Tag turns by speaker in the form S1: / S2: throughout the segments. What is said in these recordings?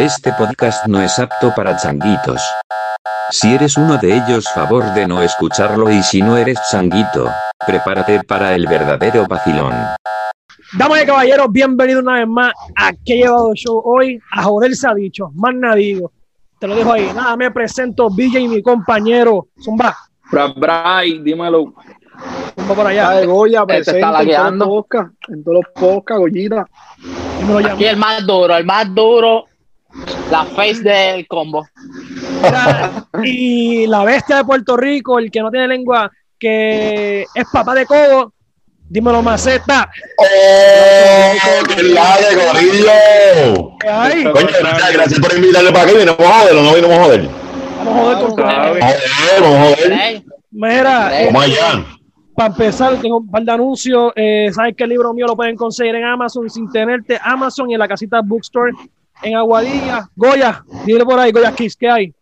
S1: Este podcast no es apto para changuitos. Si eres uno de ellos, favor de no escucharlo y si no eres changuito, prepárate para el verdadero vacilón.
S2: Damas y caballeros, bienvenidos una vez más a Que llevado show hoy. A joder se ha dicho, más nada digo. Te lo dejo ahí. Nada, me presento, BJ y mi compañero. Zumba,
S3: Bra, Bray, dímelo.
S2: zumba por allá.
S4: Ay, Goya,
S3: Este está
S4: presente en todos los
S3: lagueando.
S4: podcasts, en todos los podcasts, Goyita.
S5: Aquí el más duro, el más duro, la face del combo.
S2: Y la bestia de Puerto Rico, el que no tiene lengua, que es papá de codo. Dímelo, maceta.
S6: ¡Oh! ¡Qué la de gorillo!
S2: ¿Qué hay?
S6: Coño, gracias, gracias por invitarle para acá. Vinimos a joder o no vinimos a joder.
S2: Vamos a joder con.
S6: Joder, vamos a joder.
S5: Ey,
S2: Mira, eh,
S6: Vamos allá.
S2: para empezar, tengo un par de anuncios. Eh, Sabes que el libro mío lo pueden conseguir en Amazon sin tenerte Amazon y en la casita Bookstore en Aguadilla. Goya, dile por ahí, Goya Kiss, ¿qué hay?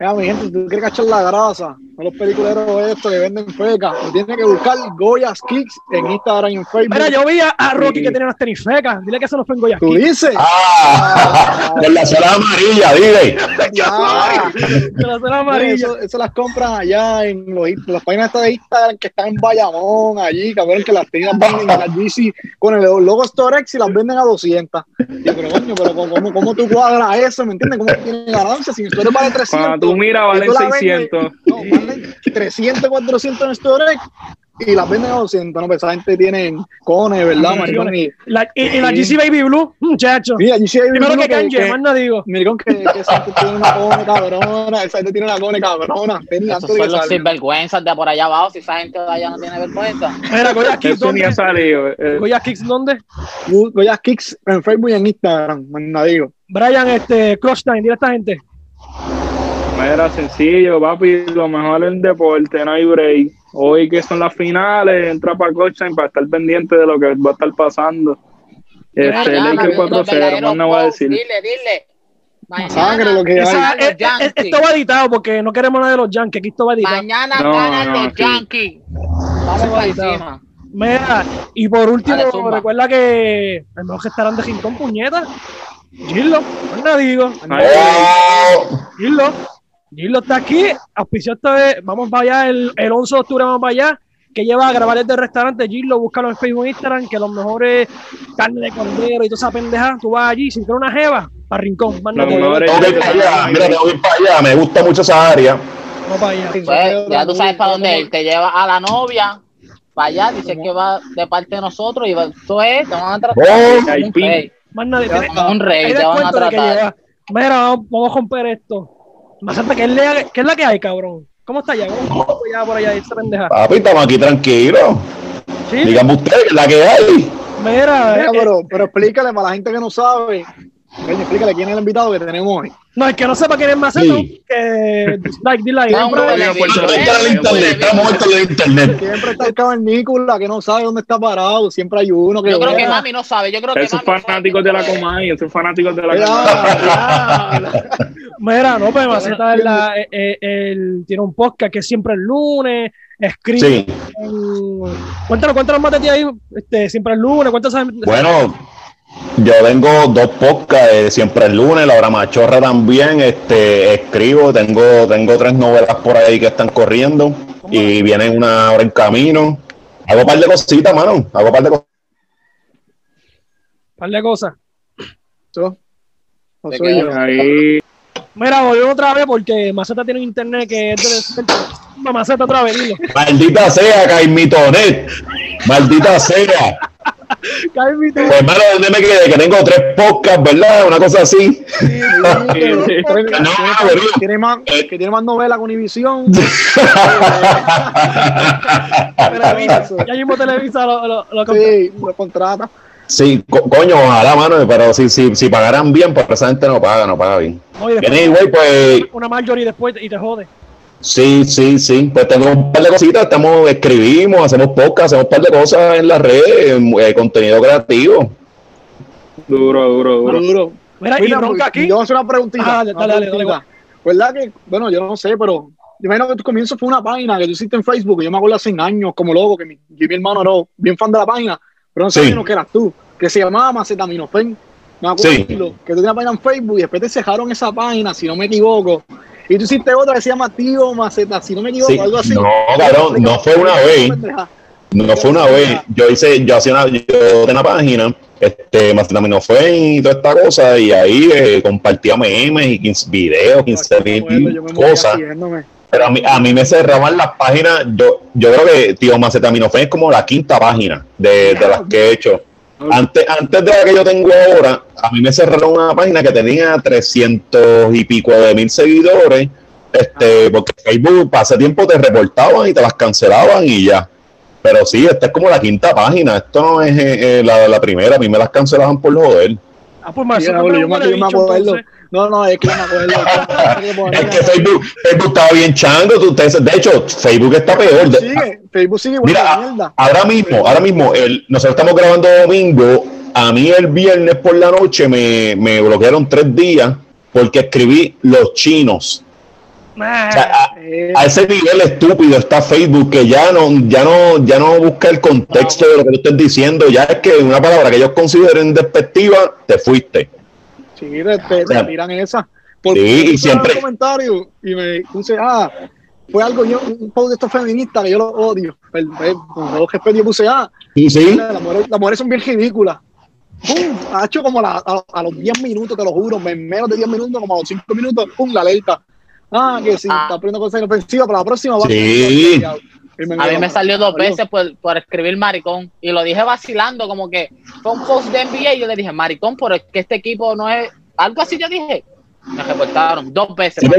S4: Mira, mi gente, si tú quieres cachar la grasa, no los peliculeros estos que venden feca, tú tienes que buscar Goya's Kicks en Instagram y en Facebook.
S2: Mira, yo vi a, a Rocky que tenía unas tenis fecas. Dile que eso no fue en Goya
S4: ¿Tú
S2: Kiss.
S4: dices?
S6: ¡Ah! Con la sola amarilla, dile.
S4: Ah,
S2: Que las eran amarillas.
S4: eso, eso las compran allá en, los, en las páginas estas de Instagram que están en Bayamón, allí, cabrón, que las tienen venden en la GC con el logo Storex y las venden a 200. Y yo, pero coño, pero ¿cómo, cómo tú cuadras eso? ¿Me entiendes? ¿Cómo tiene ganancia? Si Storex vale 300.
S3: Tú miras, valen
S4: tú la vendes-
S3: 600.
S4: No, valen 300, 400 en Storex y las venden a 200. No, pero esa gente tiene cones, ¿verdad, maricón? Y,
S2: La- y, y la GC Baby Blue, muchacho.
S4: mira, sí hay
S2: Primero
S4: uno
S2: que canje, más no digo.
S4: Maricón, que, que esa gente tiene una cone cabrona, esa gente tiene una cone cabrona.
S5: Esos son los sinvergüenzas de por allá abajo. Si esa gente de allá no tiene vergüenza.
S2: Mira, Goya Kicks, ¿dónde?
S3: salido. eh.
S2: Goya Kicks, ¿dónde?
S4: Goya Kicks en Facebook y en Instagram, más digo.
S2: Brian, este, Clutch Time, dile a esta gente.
S3: Era sencillo, papi. Lo mejor es el deporte, no hay break. Hoy que son las finales, entra para Coaching para estar pendiente de lo que va a estar pasando. Este,
S5: los
S3: 4-0,
S5: verdaderos
S3: más no voy a decir.
S5: Dile, dile. Mañana,
S4: Sangre lo que hay.
S2: Esa-
S5: los
S2: eh, eh,
S5: Yankees.
S2: esto va editado porque no queremos nada de los Yankees. Aquí esto va editado.
S5: mañana
S3: No,
S5: ganan
S3: no,
S5: los
S3: sí.
S5: Yankees. Vamos.
S2: Mira, y por último,
S5: Dale,
S2: recuerda que el mejor que estarán de Rincón Puñeta. Gillo, nada digo.
S6: ¡Oh!
S2: Gillo, Gillo está aquí, auspició esta vez, vamos para allá, el, el 11 de octubre vamos para allá, que lleva a grabar desde el restaurante Gillo, búscalo en Facebook e Instagram, que los mejores carne de cordero y toda esa pendeja, tú vas allí, si quieres una jeva, para Rincón, más
S6: ir para allá. Mira, que ir para allá. Me gusta mucho esa área.
S2: Vamos para allá.
S5: Pues, ya tú sabes para dónde ir. Te lleva a la novia. Para allá, dice que va de parte de nosotros y va, eso es, te van a tratar
S6: Oh,
S5: un rey. Te van a tratar.
S2: Mira, vamos, vamos a romper esto. ¿Qué es, la, ¿qué es la que hay, cabrón? ¿Cómo está allá? ¿Cómo está allá por allá esa pendeja?
S6: Papi, estamos aquí tranquilos.
S2: ¿Sí?
S6: Dígame usted que es la que hay.
S2: Mira,
S4: Mira,
S2: eh,
S4: pero, pero explícale para la gente que no sabe. Coño, explícale quién es el invitado que tenemos hoy.
S2: no, el que no sepa quién es Maceta,
S6: Sí.
S2: que like, dile ahí.
S5: No,
S2: Siempre-
S6: el internet.
S4: Está el cavernícola que no sabe dónde está parado. Siempre hay uno que.
S5: Yo creo que mami no sabe. Yo creo que
S3: Esos
S5: mami no sabe
S3: fanáticos de la
S5: es.
S3: Comay, esos fanáticos de la Comay.
S2: Mira, no, pues Maceta es la- eh, eh, tiene un podcast que es siempre el lunes, escribe.
S6: Sí.
S2: en- Cuéntanos, cuéntanos más de ti ahí, este, siempre el lunes, cuéntanos.
S6: Bueno, yo tengo dos podcasts, eh, siempre el lunes, la hora machorra también, este, escribo, tengo, tengo tres novelas por ahí que están corriendo y vienen una hora en camino. Hago un par de cositas, mano, hago un par de cosas.
S2: par de cosas.
S4: No
S5: Te
S4: soy yo.
S3: Ahí,
S2: Mira, volvemos otra vez porque Maceta tiene un internet que es de. Maceta otra vez, dilo.
S6: Maldita sea, Caimitonet. Maldita sea. Pues, hermano, ¿dónde me quedé? Que tengo tres podcasts, ¿verdad? Una cosa así.
S4: Sí, sí, que-
S3: sí.
S4: tiene-
S6: No,
S4: más, que tiene más novela con.
S2: Televisa, ya mismo Televisa lo, lo, lo
S4: lo contrata.
S6: Sí, co- coño, ojalá, mano, pero si, si, si pagaran bien, pues esa gente no paga, no paga bien.
S2: No, y después
S6: Anyway, pues
S2: una Marjorie después y te jode.
S6: Sí, sí, sí. Pues tengo un par de cositas. Estamos, escribimos, hacemos podcast, hacemos un par de cosas en las redes, eh, contenido creativo.
S3: duro, duro, duro.
S4: Duro.
S2: Mira, y
S4: Mira,
S2: bronca aquí.
S4: Yo voy a hacer una preguntita.
S2: Ah, dale,
S4: una
S2: dale, dale,
S4: preguntita. ¿Verdad que, bueno, yo no sé, pero yo imagino que tu comienzo fue una página que tú hiciste en Facebook, yo me acuerdo hace años como loco, que mi, yo y mi hermano era bien fan de la página, pero no
S6: Sí.
S4: sabía que eras tú, que se llamaba Macetaminofen. Me acuerdo
S6: Sí.
S4: que tú tenías una página en Facebook y después te cerraron esa página, si no me equivoco. Y tú hiciste otra que se llama Tío Maceta, si no me equivoco,
S6: Sí.
S4: algo así.
S6: No, cabrón, no fue una vez. No fue una vez. Yo hice, yo hacía una, yo una página, este, más también fue y toda esta cosa, y ahí eh, compartía memes y 15 videos, 15 mil cosas. Pero a mí, a mí me cerraban las páginas. Yo, yo creo que Tío Macetaminofen es como la quinta página de, de las que he hecho. Antes, antes de la que yo tengo ahora, a mí me cerraron una página que tenía 300 y pico de mil seguidores. Este, porque Facebook hace tiempo te reportaban y te las cancelaban y ya. Pero sí, esta es como la quinta página. Esto no es eh, eh, la, la primera. A mí me las cancelaban por joder.
S2: Ah, pues Marcelo,
S4: yo me- acuerdo. No, no, es que no me acuerdo.
S6: Es que Facebook, Facebook estaba bien chango. ustedes- de hecho, Facebook está peor.
S4: Sigue, Facebook sigue
S6: Mira,
S4: mierda.
S6: ahora mismo, ahora mismo, el, nosotros estamos grabando domingo. A mí el viernes por la noche me, me bloquearon tres días porque escribí los chinos. O sea, a,
S4: Eh,
S6: a ese nivel estúpido está Facebook que ya no, ya no, ya no busca el contexto de lo que tú estés diciendo. Ya es que una palabra que ellos consideren despectiva, te fuiste.
S4: Sí, te, te- tiran esa. Por
S6: sí, y siempre-
S4: un comentario y me puse, ah, fue algo, yo, un post de estos feministas que yo los odio. Pero, pues, con todo respeto, yo puse, ah,
S6: Sí, sí.
S4: las mujeres, las mujeres son bien ridículas. ¡Pum! Ha hecho como la- a, a los 10 minutos, te lo juro, en menos de 10 minutos, como a los 5 minutos, ¡pum! La alerta. Ah, que sí,
S5: Ah.
S4: está poniendo cosas inofensivas, para la próxima va
S6: Sí.
S4: Y me
S5: A mí me salió dos veces por, por escribir maricón y lo dije vacilando, como que fue un post de NBA y yo le dije maricón, pero es que este equipo no es. Algo así yo dije. Me reportaron dos veces.
S6: Sí,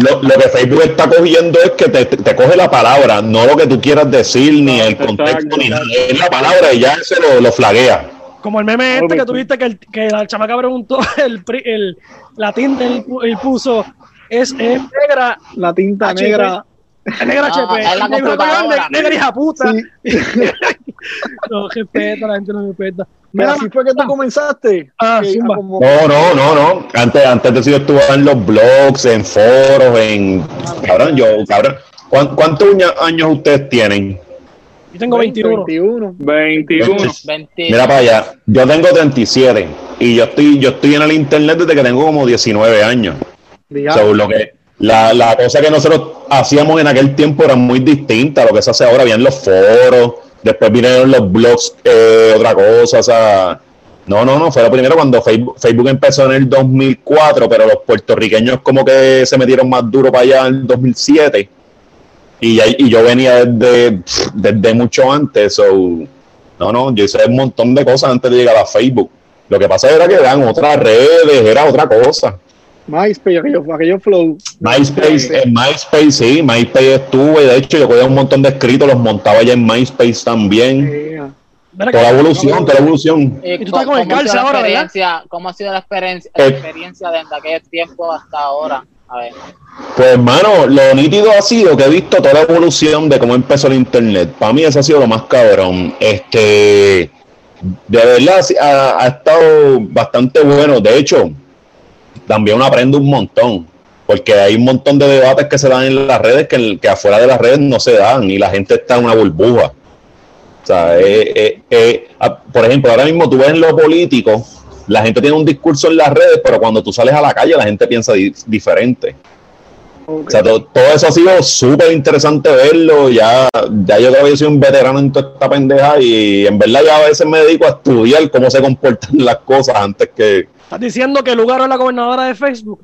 S6: Lo, lo que Facebook está cogiendo es que te, te- coge la palabra, no lo que tú quieras decir, ni el contexto, ni nada. Es la palabra y ya se lo, lo flaguea.
S2: Como el meme este que tuviste que, el, que la chamaca preguntó, el, el, la tinta, él, pu- él puso, es, es negra,
S4: La tinta negra.
S2: negra
S5: No,
S2: HP,
S5: es la
S2: negra,
S5: computadora.
S2: negra hija puta.
S4: Sí.
S2: No, respeta, la gente no respeta.
S4: Mira,
S2: Mira,
S4: así fue que tú comenzaste.
S2: Ah,
S4: Que,
S2: zumba.
S4: como-
S6: No, no, no, no. Antes, antes de eso yo estuve en los blogs, en foros, en... Cabrón, yo, cabrón. ¿Cuán- ¿Cuántos años- ustedes tienen?
S2: yo tengo 21.
S4: 21.
S3: 21.
S5: 20.
S6: Mira para allá. Yo tengo 37 y yo estoy, yo estoy en el internet desde que tengo como 19 años. So, lo que, la, la cosa que nosotros hacíamos en aquel tiempo era muy distinta a lo que se hace ahora. Habían los foros, después vinieron los blogs, eh, otra cosa. O sea, no, no, no. Fue lo primero cuando Facebook, Facebook empezó en el 2004, pero los puertorriqueños como que se metieron más duro para allá en el 2007. Y, y yo venía desde, desde mucho antes. So, no, no, yo hice un montón de cosas antes de llegar a Facebook. Lo que pasa era que eran otras redes, era otra cosa.
S4: MySpace, aquello, aquello flow.
S6: MySpace, en MySpace, sí, MySpace estuve, de hecho yo cogía un montón de escritos, los montaba ya en MySpace también.
S4: Eh,
S2: Mira
S6: Toda la evolución, toda la evolución.
S5: ¿Y
S2: tú estás
S5: cómo-
S2: con el
S5: cómo ha sido
S2: calce
S5: la
S2: ahora, ¿verdad?
S5: experiencia? ¿Cómo ha sido la experiencia, la
S6: Eh.
S5: experiencia desde aquel tiempo hasta ahora? A ver.
S6: Pues hermano, lo nítido ha sido que he visto toda la evolución de cómo empezó el internet. Para mí eso ha sido lo más cabrón. Este, de verdad sí, ha, ha estado bastante bueno. De hecho, también uno aprende un montón. Porque hay un montón de debates que se dan en las redes que, que afuera de las redes no se dan y la gente está en una burbuja. O sea, eh, eh, eh, ah, por ejemplo, ahora mismo tú ves en lo político, la gente tiene un discurso en las redes, pero cuando tú sales a la calle la gente piensa di- diferente. O sea, to- todo, eso ha sido súper interesante verlo. Ya, ya yo creo que yo soy un veterano en toda esta pendeja y en verdad ya a veces me dedico a estudiar cómo se comportan las cosas antes que
S2: Estás diciendo que Lugaro es la gobernadora de Facebook.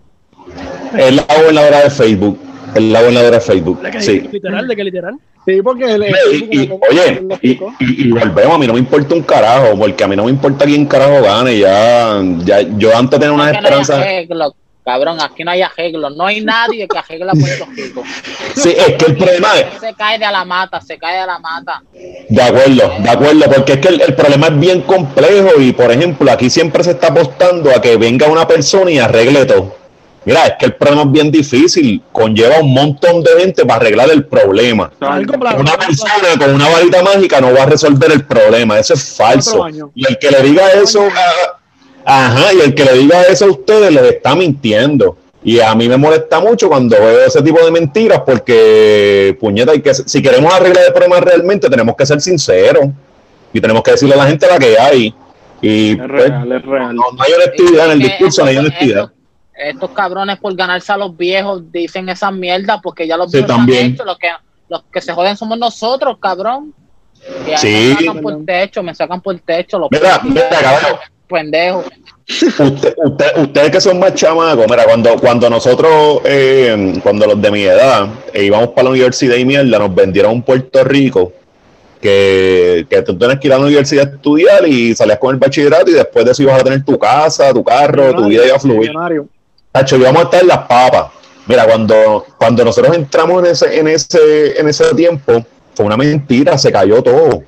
S6: es la gobernadora de Facebook. Es la gobernadora de Facebook.
S2: ¿De
S6: Sí.
S2: literal? ¿De que literal?
S4: Sí, porque el, el-
S6: Y, y-
S4: como-
S6: oye, y,
S4: explicó.
S6: y- y volvemos, a mí no me importa un carajo, porque a mí no me importa quién carajo gane. Ya, ya yo antes tenía unas
S5: Aquí cabrón, aquí no hay arreglo. No hay nadie que arregle a Puerto Rico.
S6: Sí, es que el problema es,
S5: Se cae de la mata, se cae de la mata.
S6: De acuerdo, de acuerdo, porque es que el, el problema es bien complejo y, por ejemplo, aquí siempre se está apostando a que venga una persona y arregle todo. Mira, es que el problema es bien difícil, conlleva un montón de gente para arreglar el problema. Una persona con una varita mágica no va a resolver el problema, eso es falso. Y el que le diga eso, a- ajá, y el que le diga eso a ustedes les está mintiendo. Y a mí me molesta mucho cuando veo ese tipo de mentiras porque, puñeta, hay que, si queremos arreglar el problema realmente, tenemos que ser sinceros y tenemos que decirle a la gente la que hay. Y
S3: Es
S6: pues,
S3: real, es real.
S6: no, no hay honestidad en el discurso, no hay honestidad.
S5: Estos, estos cabrones por ganarse a los viejos dicen esas mierdas porque ya los
S6: Sí,
S5: viejos han hecho, los que, los que se joden somos nosotros, cabrón. Y
S6: Sí.
S5: me sacan por el techo, me sacan por el techo los
S6: Mira, mira, cabrón. Usted, usted- ustedes que son más chamacos, mira, cuando, cuando nosotros, eh, cuando los de mi edad, eh, íbamos para la universidad y mierda, nos vendieron un Puerto Rico que, que tú tienes que ir a la universidad a estudiar y salías con el bachillerato y después de eso ibas a tener tu casa, tu carro, tu vida iba a fluir. Tacho, íbamos a estar en las papas. Mira, cuando, cuando nosotros entramos en ese, en ese, en ese tiempo, fue una mentira, se cayó todo.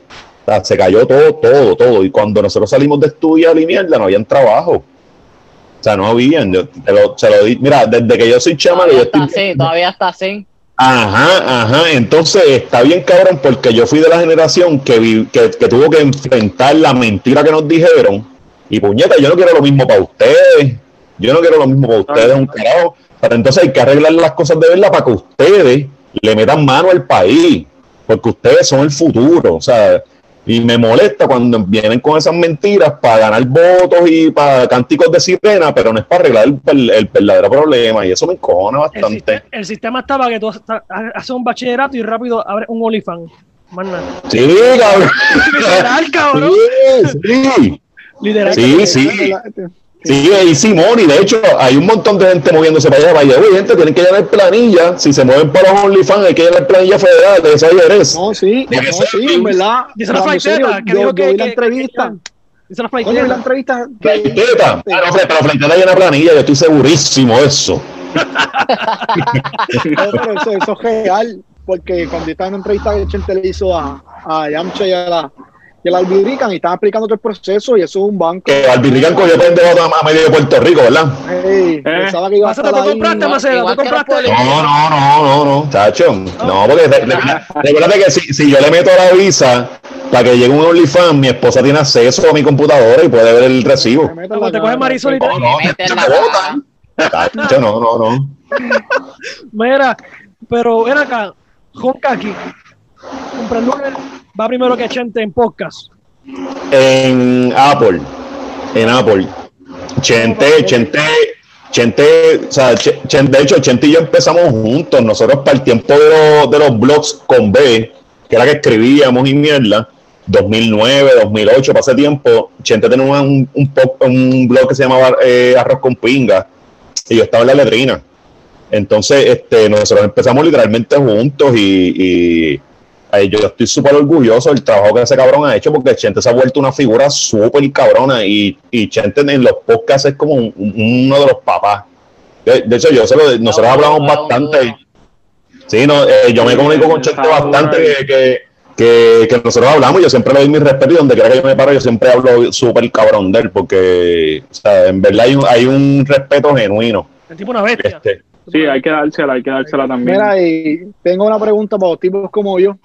S6: Sea, se cayó todo, todo, todo. Y cuando nosotros salimos de estudiar y mierda, no habían trabajo. O sea, no habían. Yo te lo, se lo di- Mira, desde que yo soy chama,
S5: Todavía
S6: yo
S5: está
S6: estoy.
S5: así, todavía está así.
S6: Ajá, ajá. Entonces está bien cabrón porque yo fui de la generación que, vi- que, que tuvo que enfrentar la mentira que nos dijeron. Y puñeta, yo no quiero lo mismo para ustedes. Yo no quiero lo mismo para ustedes, un carajo. Pero entonces hay que arreglar las cosas de verdad para que ustedes le metan mano al país. Porque ustedes son el futuro. O sea, y me molesta cuando vienen con esas mentiras para ganar votos y para cánticos de sirena, pero no es para arreglar el, el- el verdadero problema. Y eso me encojona
S2: El,
S6: bastante.
S2: sistema, el sistema estaba que tú ha- haces un bachillerato y rápido abres un nada.
S6: Sí, cabrón.
S2: Literal, cabrón.
S6: Sí, sí.
S2: Literal.
S6: Sí, sí. Sí, y Simón, y de hecho hay un montón de gente moviéndose para allá, para allá. Gente, tienen que llenar planilla. Si se mueven para los OnlyFans, hay que llenar planilla federal. De esa eres.
S4: No, sí, no, sí, verdad.
S2: Dice la flaiteta, que dijo que-
S4: la entrevista.
S2: Dice la
S4: vi la
S2: flaiteta.
S4: entrevista.
S6: Flaiteta. Ah, no, pero Flaiteta llena planilla, yo estoy segurísimo de eso.
S4: Eso, eso es real, porque cuando estaba en una entrevista que Chente le hizo a, a Yamcha y a la, a la Albirican y estaban explicando todo el proceso y eso es un banco.
S6: Que Albirrican cogió pendejo a medio de Puerto Rico, ¿verdad?
S4: Ey, pensaba que iba a estar
S2: ¿tú
S4: ahí.
S2: compraste,
S5: que los
S2: compraste?
S6: No, no, no, no, no, chacho. No, porque re- re- recuérdate que si, si yo le meto la visa para que llegue un OnlyFans, mi esposa tiene acceso a mi computadora y puede ver el recibo.
S2: Te coge
S4: cara.
S2: Marisol y te-
S6: No, no, no, no, no.
S2: Mira, pero ven acá, Honka Comprendure va primero que Chente en podcast.
S6: En Apple, en Apple. Chente, Chente, Chente, o sea, Ch- Chen- de hecho, Chente y yo empezamos juntos. Nosotros para el tiempo de los, de los blogs con B, que era que escribíamos y mierda, 2009, 2008, para ese tiempo, Chente tenía un, un, blog que se llamaba eh, Arroz con Pinga, y yo estaba en la letrina. Entonces, este, nosotros empezamos literalmente juntos y, y Yo estoy súper orgulloso del trabajo que ese cabrón ha hecho porque Chente se ha vuelto una figura súper cabrona y, y Chente en los podcasts es como un- un- uno de los papás. De, de hecho, yo se lo, nosotros hablamos bastante. Sí, no, eh, yo me comunico con Chente bastante que, que, que, que nosotros hablamos. Yo siempre le doy mi respeto y donde quiera que yo me paro, yo siempre hablo súper cabrón de él porque, o sea, en verdad hay un, hay un respeto genuino.
S2: El tipo una bestia.
S6: Este,
S3: Sí, hay que dársela, hay que dársela también.
S4: Mira, y tengo una pregunta para los tipos como yo.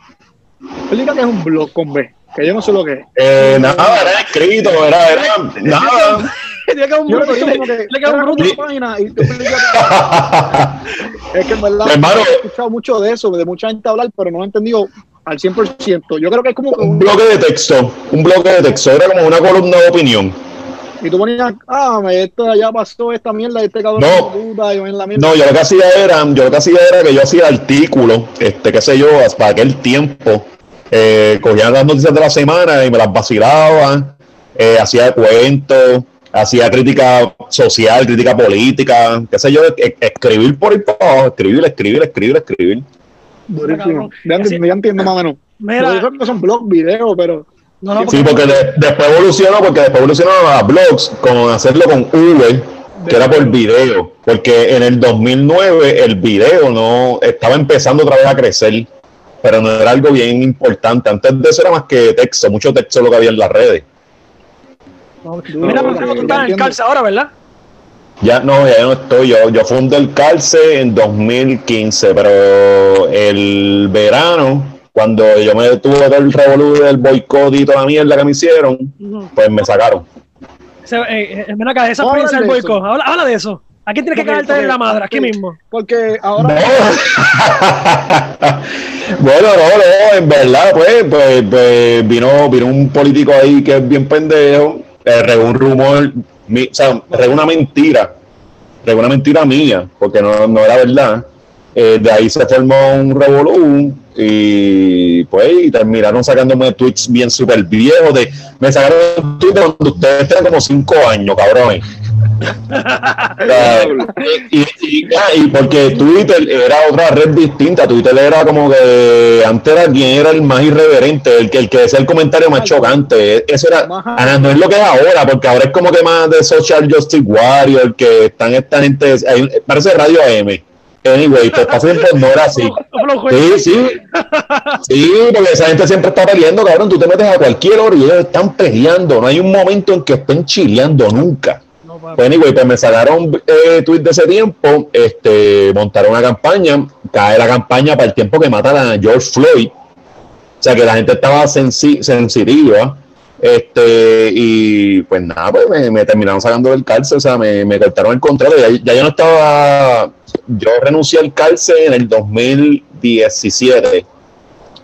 S4: Explica que es un blog con B, que yo no sé lo que es.
S6: eh, nada, era escrito, era, era nada.
S2: Tiene que un
S4: lo
S2: bruto,
S4: como que
S2: un bruto.
S4: página y es que en verdad
S6: Hermano.
S4: he escuchado mucho de eso, de mucha gente hablar, pero no he entendido al 100%. Yo creo que es como
S6: un, bloque de texto, un bloque de texto, era como una columna de opinión.
S4: Y tú ponías, ah, me- esto allá pasó esta mierda, este cabrón
S6: No.
S4: puta, y yo en la mierda.
S6: No, yo lo que hacía era, yo lo que hacía era que yo hacía artículos, este, qué sé yo, para aquel tiempo, eh, cogía las noticias de la semana y me las vacilaba, eh, hacía cuentos, hacía crítica social, crítica política, qué sé yo, e- escribir por el abajo, escribir, escribir, escribir, escribir.
S4: Durísimo. Ya, entiendo, ya entiendo más o menos.
S2: Mira,
S4: Yo creo que son blog, video, pero
S2: no, no,
S6: Sí,
S2: porque-
S6: porque de- después evolucionó, porque después evolucionó a blogs con hacerlo con V, que era por video, porque en el 2009 el video no estaba empezando otra vez a crecer, pero no era algo bien importante. Antes de eso era más que texto, mucho texto lo que había en las redes.
S2: no. Mira,
S4: no,
S2: tú estás en
S4: entiendo.
S2: calza ahora, ¿verdad?
S6: Ya no, ya no estoy. Yo, yo fundé el Calce en 2015, pero el verano, cuando yo me tuve todo el revolú del boicot y toda la mierda que me hicieron, pues me sacaron.
S2: Se- eh, ven acá, esa del
S4: de
S2: boicot. Habla, habla de eso. ¿A quién tienes que cagarte en la madre? Aquí mismo.
S4: porque ahora
S6: No. bueno, no, no, en verdad, pues, pues, pues, vino, vino un político ahí que es bien pendejo eh, regó un rumor, mi- o sea, regó una mentira, regó una mentira mía, porque no, no era verdad. Eh, de ahí se formó un revolú y pues y terminaron sacándome tweets bien súper viejos. De, me sacaron tweets de cuando ustedes tenían como cinco años, cabrones. Y, y- ah, y porque Twitter era otra red distinta, Twitter era como que antes era quien era el más irreverente, el que, el que decía el comentario más chocante, eso era, no es lo que es ahora, porque ahora es como que más de Social Justice Warrior, que están esta gente, parece Radio AM. Anyway, pues pasa tiempo no era así. Sí, sí. Sí, porque esa gente siempre está peleando, cabrón. Tú te metes a cualquier hora y ellos están peleando. No hay un momento en que estén chileando, nunca.
S2: No.
S6: Pues anyway, pues me sacaron eh, tweets de ese tiempo, este, montaron una campaña, cae la campaña para el tiempo que matan a George Floyd. O sea que la gente estaba sensi- sensitiva. Este, y pues nada, pues me, me terminaron sacando del cárcel, o sea, me, me cortaron el contrato. Ya, ya yo no estaba, yo renuncié al cárcel en el 2017,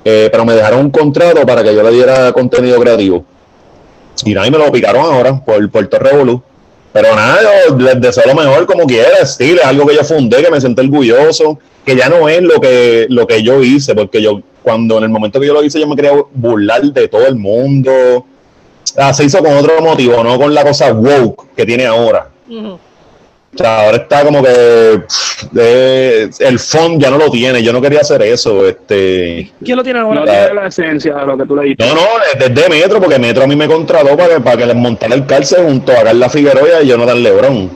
S6: eh, pero me dejaron un contrato para que yo le diera contenido creativo. Y nada, y me lo picaron ahora por Puerto Revolú. Pero nada, yo les deseo lo mejor como quiera, estilo, es algo que yo fundé, que me senté orgulloso, que ya no es lo que, lo que yo hice, porque yo, cuando en el momento que yo lo hice, yo me quería burlar de todo el mundo. Ah, se hizo con otro motivo, no con la cosa woke que tiene ahora.
S2: Ujú.
S6: O sea, ahora está como que pff, de- el fondo ya no lo tiene. Yo no quería hacer eso. Este,
S2: ¿Quién lo tiene
S3: No
S2: ahora?
S3: tiene la esencia de lo que tú le diste.
S6: no, no, desde Metro, porque Metro a mí me contrató para que, para que les montara el cárcel junto a Carla Figueroa y Jonathan Lebrón.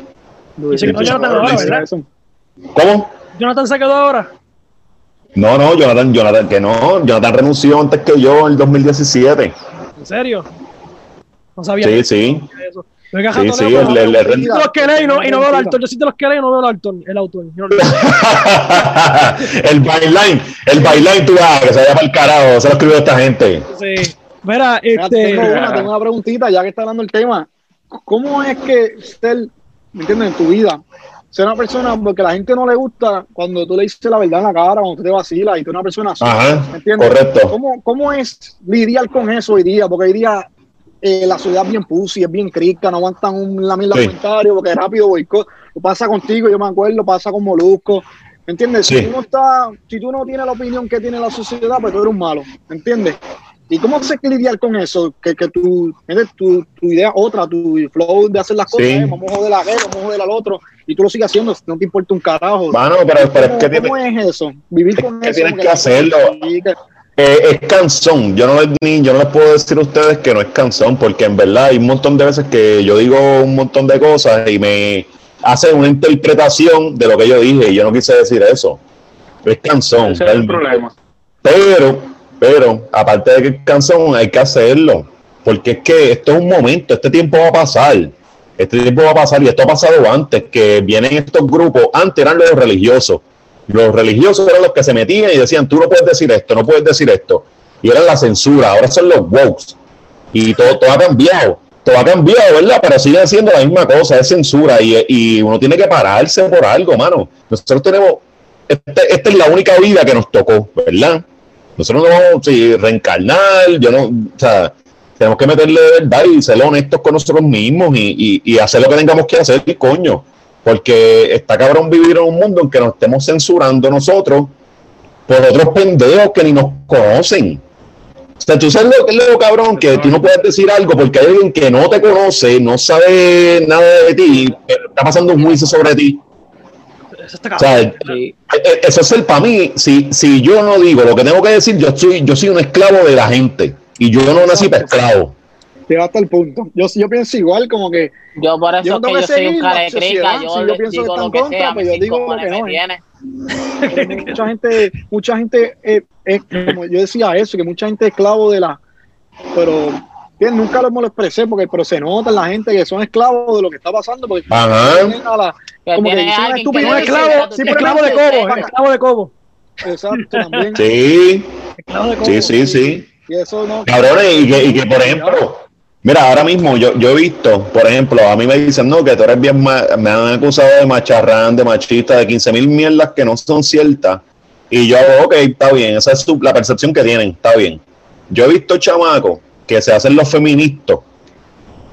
S2: Dice que no, Jonathan ahora, ¿verdad?
S6: ¿Cómo?
S2: Jonathan se quedó ahora.
S6: No, no, Jonathan, Jonathan, que no. Jonathan renunció antes que yo en el 2017.
S2: ¿En serio? No sabía
S6: Sí, sí.
S2: eso.
S6: Sí, sí, el- el- el-
S2: yo siento los que leo y no, y no veo el autor. Yo siento los que leo y no veo el autor. El no lo-
S6: el byline, el byline, tú vas, que se vaya para el carajo. Se lo escribió esta gente.
S2: Sí. Mira,
S4: Mira,
S2: este.
S4: tengo, una, tengo una preguntita, ya que está hablando el tema. ¿Cómo es que ser, ¿me entiendes? En tu vida, ser una persona, porque a la gente no le gusta cuando tú le dices la verdad en la cara, cuando tú te vacilas y tú eres una persona así,
S6: Ajá,
S4: ¿me entiendes?
S6: correcto.
S4: ¿Cómo, ¿Cómo es lidiar con eso hoy día? Porque hoy día eh, la sociedad es bien pussy, es bien crica, no aguantan un, la misma
S6: Sí.
S4: comentario, porque rápido boicot. Lo pasa contigo, yo me acuerdo, pasa con Molusco. ¿Me entiendes?
S6: Sí.
S4: Si, tú no estás- si tú no tienes la opinión que tiene la sociedad, pues tú eres un malo. ¿Me entiendes? ¿Y cómo se lidiar con eso? Que, que tu, tu, tu idea otra, tu flow de hacer las cosas,
S6: Sí.
S4: eh, vamos a joder a aquel, vamos a joder al otro, y tú lo sigues haciendo, no te importa un carajo.
S6: Mano, pero, pero es
S4: ¿Cómo,
S6: tiene-
S4: cómo es eso? Vivir con
S6: que
S4: eso.
S6: tienes que hacerlo. Eh, es canción. Yo no, les, ni, yo no les puedo decir a ustedes que no es canción, porque en verdad hay un montón de veces que yo digo un montón de cosas y me hacen una interpretación de lo que yo dije y yo no quise decir eso. Es canción.
S3: Ese es el problema.
S6: Pero, pero, aparte de que es canción, hay que hacerlo. Porque es que esto es un momento, este tiempo va a pasar. Este tiempo va a pasar y esto ha pasado antes, que vienen estos grupos, antes eran los religiosos. Los religiosos eran los que se metían y decían, tú no puedes decir esto, no puedes decir esto. Y era la censura, ahora son los wokes. Y todo, todo ha cambiado. Todo ha cambiado, ¿verdad? Pero sigue siendo la misma cosa, es censura. Y, y uno tiene que pararse por algo, mano. Nosotros tenemos, este- esta es la única vida que nos tocó, ¿verdad? Nosotros no vamos a reencarnar, yo no, o sea, tenemos que meterle de verdad y ser honestos con nosotros mismos y, y- y hacer lo que tengamos que hacer, y coño, porque está cabrón vivir en un mundo en que nos estemos censurando nosotros por otros pendejos que ni nos conocen. O sea, tú sabes lo que es lo cabrón, que tú no puedes decir algo porque hay alguien que no te conoce, no sabe nada de ti, pero está pasando un juicio sobre ti.
S2: Eso está
S6: O sea, eh, eh, eso es el para mí. Si, si yo no digo lo que tengo que decir, yo soy, yo soy un esclavo de la gente. Y yo no nací para esclavo.
S4: Llegaste al punto. Yo, yo pienso igual, como que
S5: Yo por eso
S4: Yo
S5: que yo soy un yo,
S4: Si yo
S5: le
S4: pienso que
S5: digo
S4: está
S5: lo
S4: en
S5: que
S4: contra,
S5: sea,
S4: pues yo digo lo que no es.
S5: tiene.
S4: mucha gente, mucha gente eh, es como yo decía eso, que mucha gente es esclavo de la, pero bien, nunca lo lo expresé porque pero se nota en la gente que son esclavos de lo que está pasando porque
S6: Ajá.
S4: a la- como que dicen una
S5: alguien que
S4: estupidez,
S2: No, esclavo,
S5: "Mira, tú
S2: sí, esclavo de cobo, esclavo de cobo.
S4: exacto también
S6: Sí,
S2: Esclavo de cobo.
S6: sí, sí, sí.
S4: y eso no
S6: Cabrones, y que, y que por ejemplo, mira, ahora mismo yo, yo he visto, por ejemplo, a mí me dicen, no, que tú eres bien, me han acusado de macharrán, de machista, de 15 mil mierdas que no son ciertas. Y yo, ok, está bien, esa es su- la percepción que tienen, está bien. Yo he visto chamacos que se hacen los feministas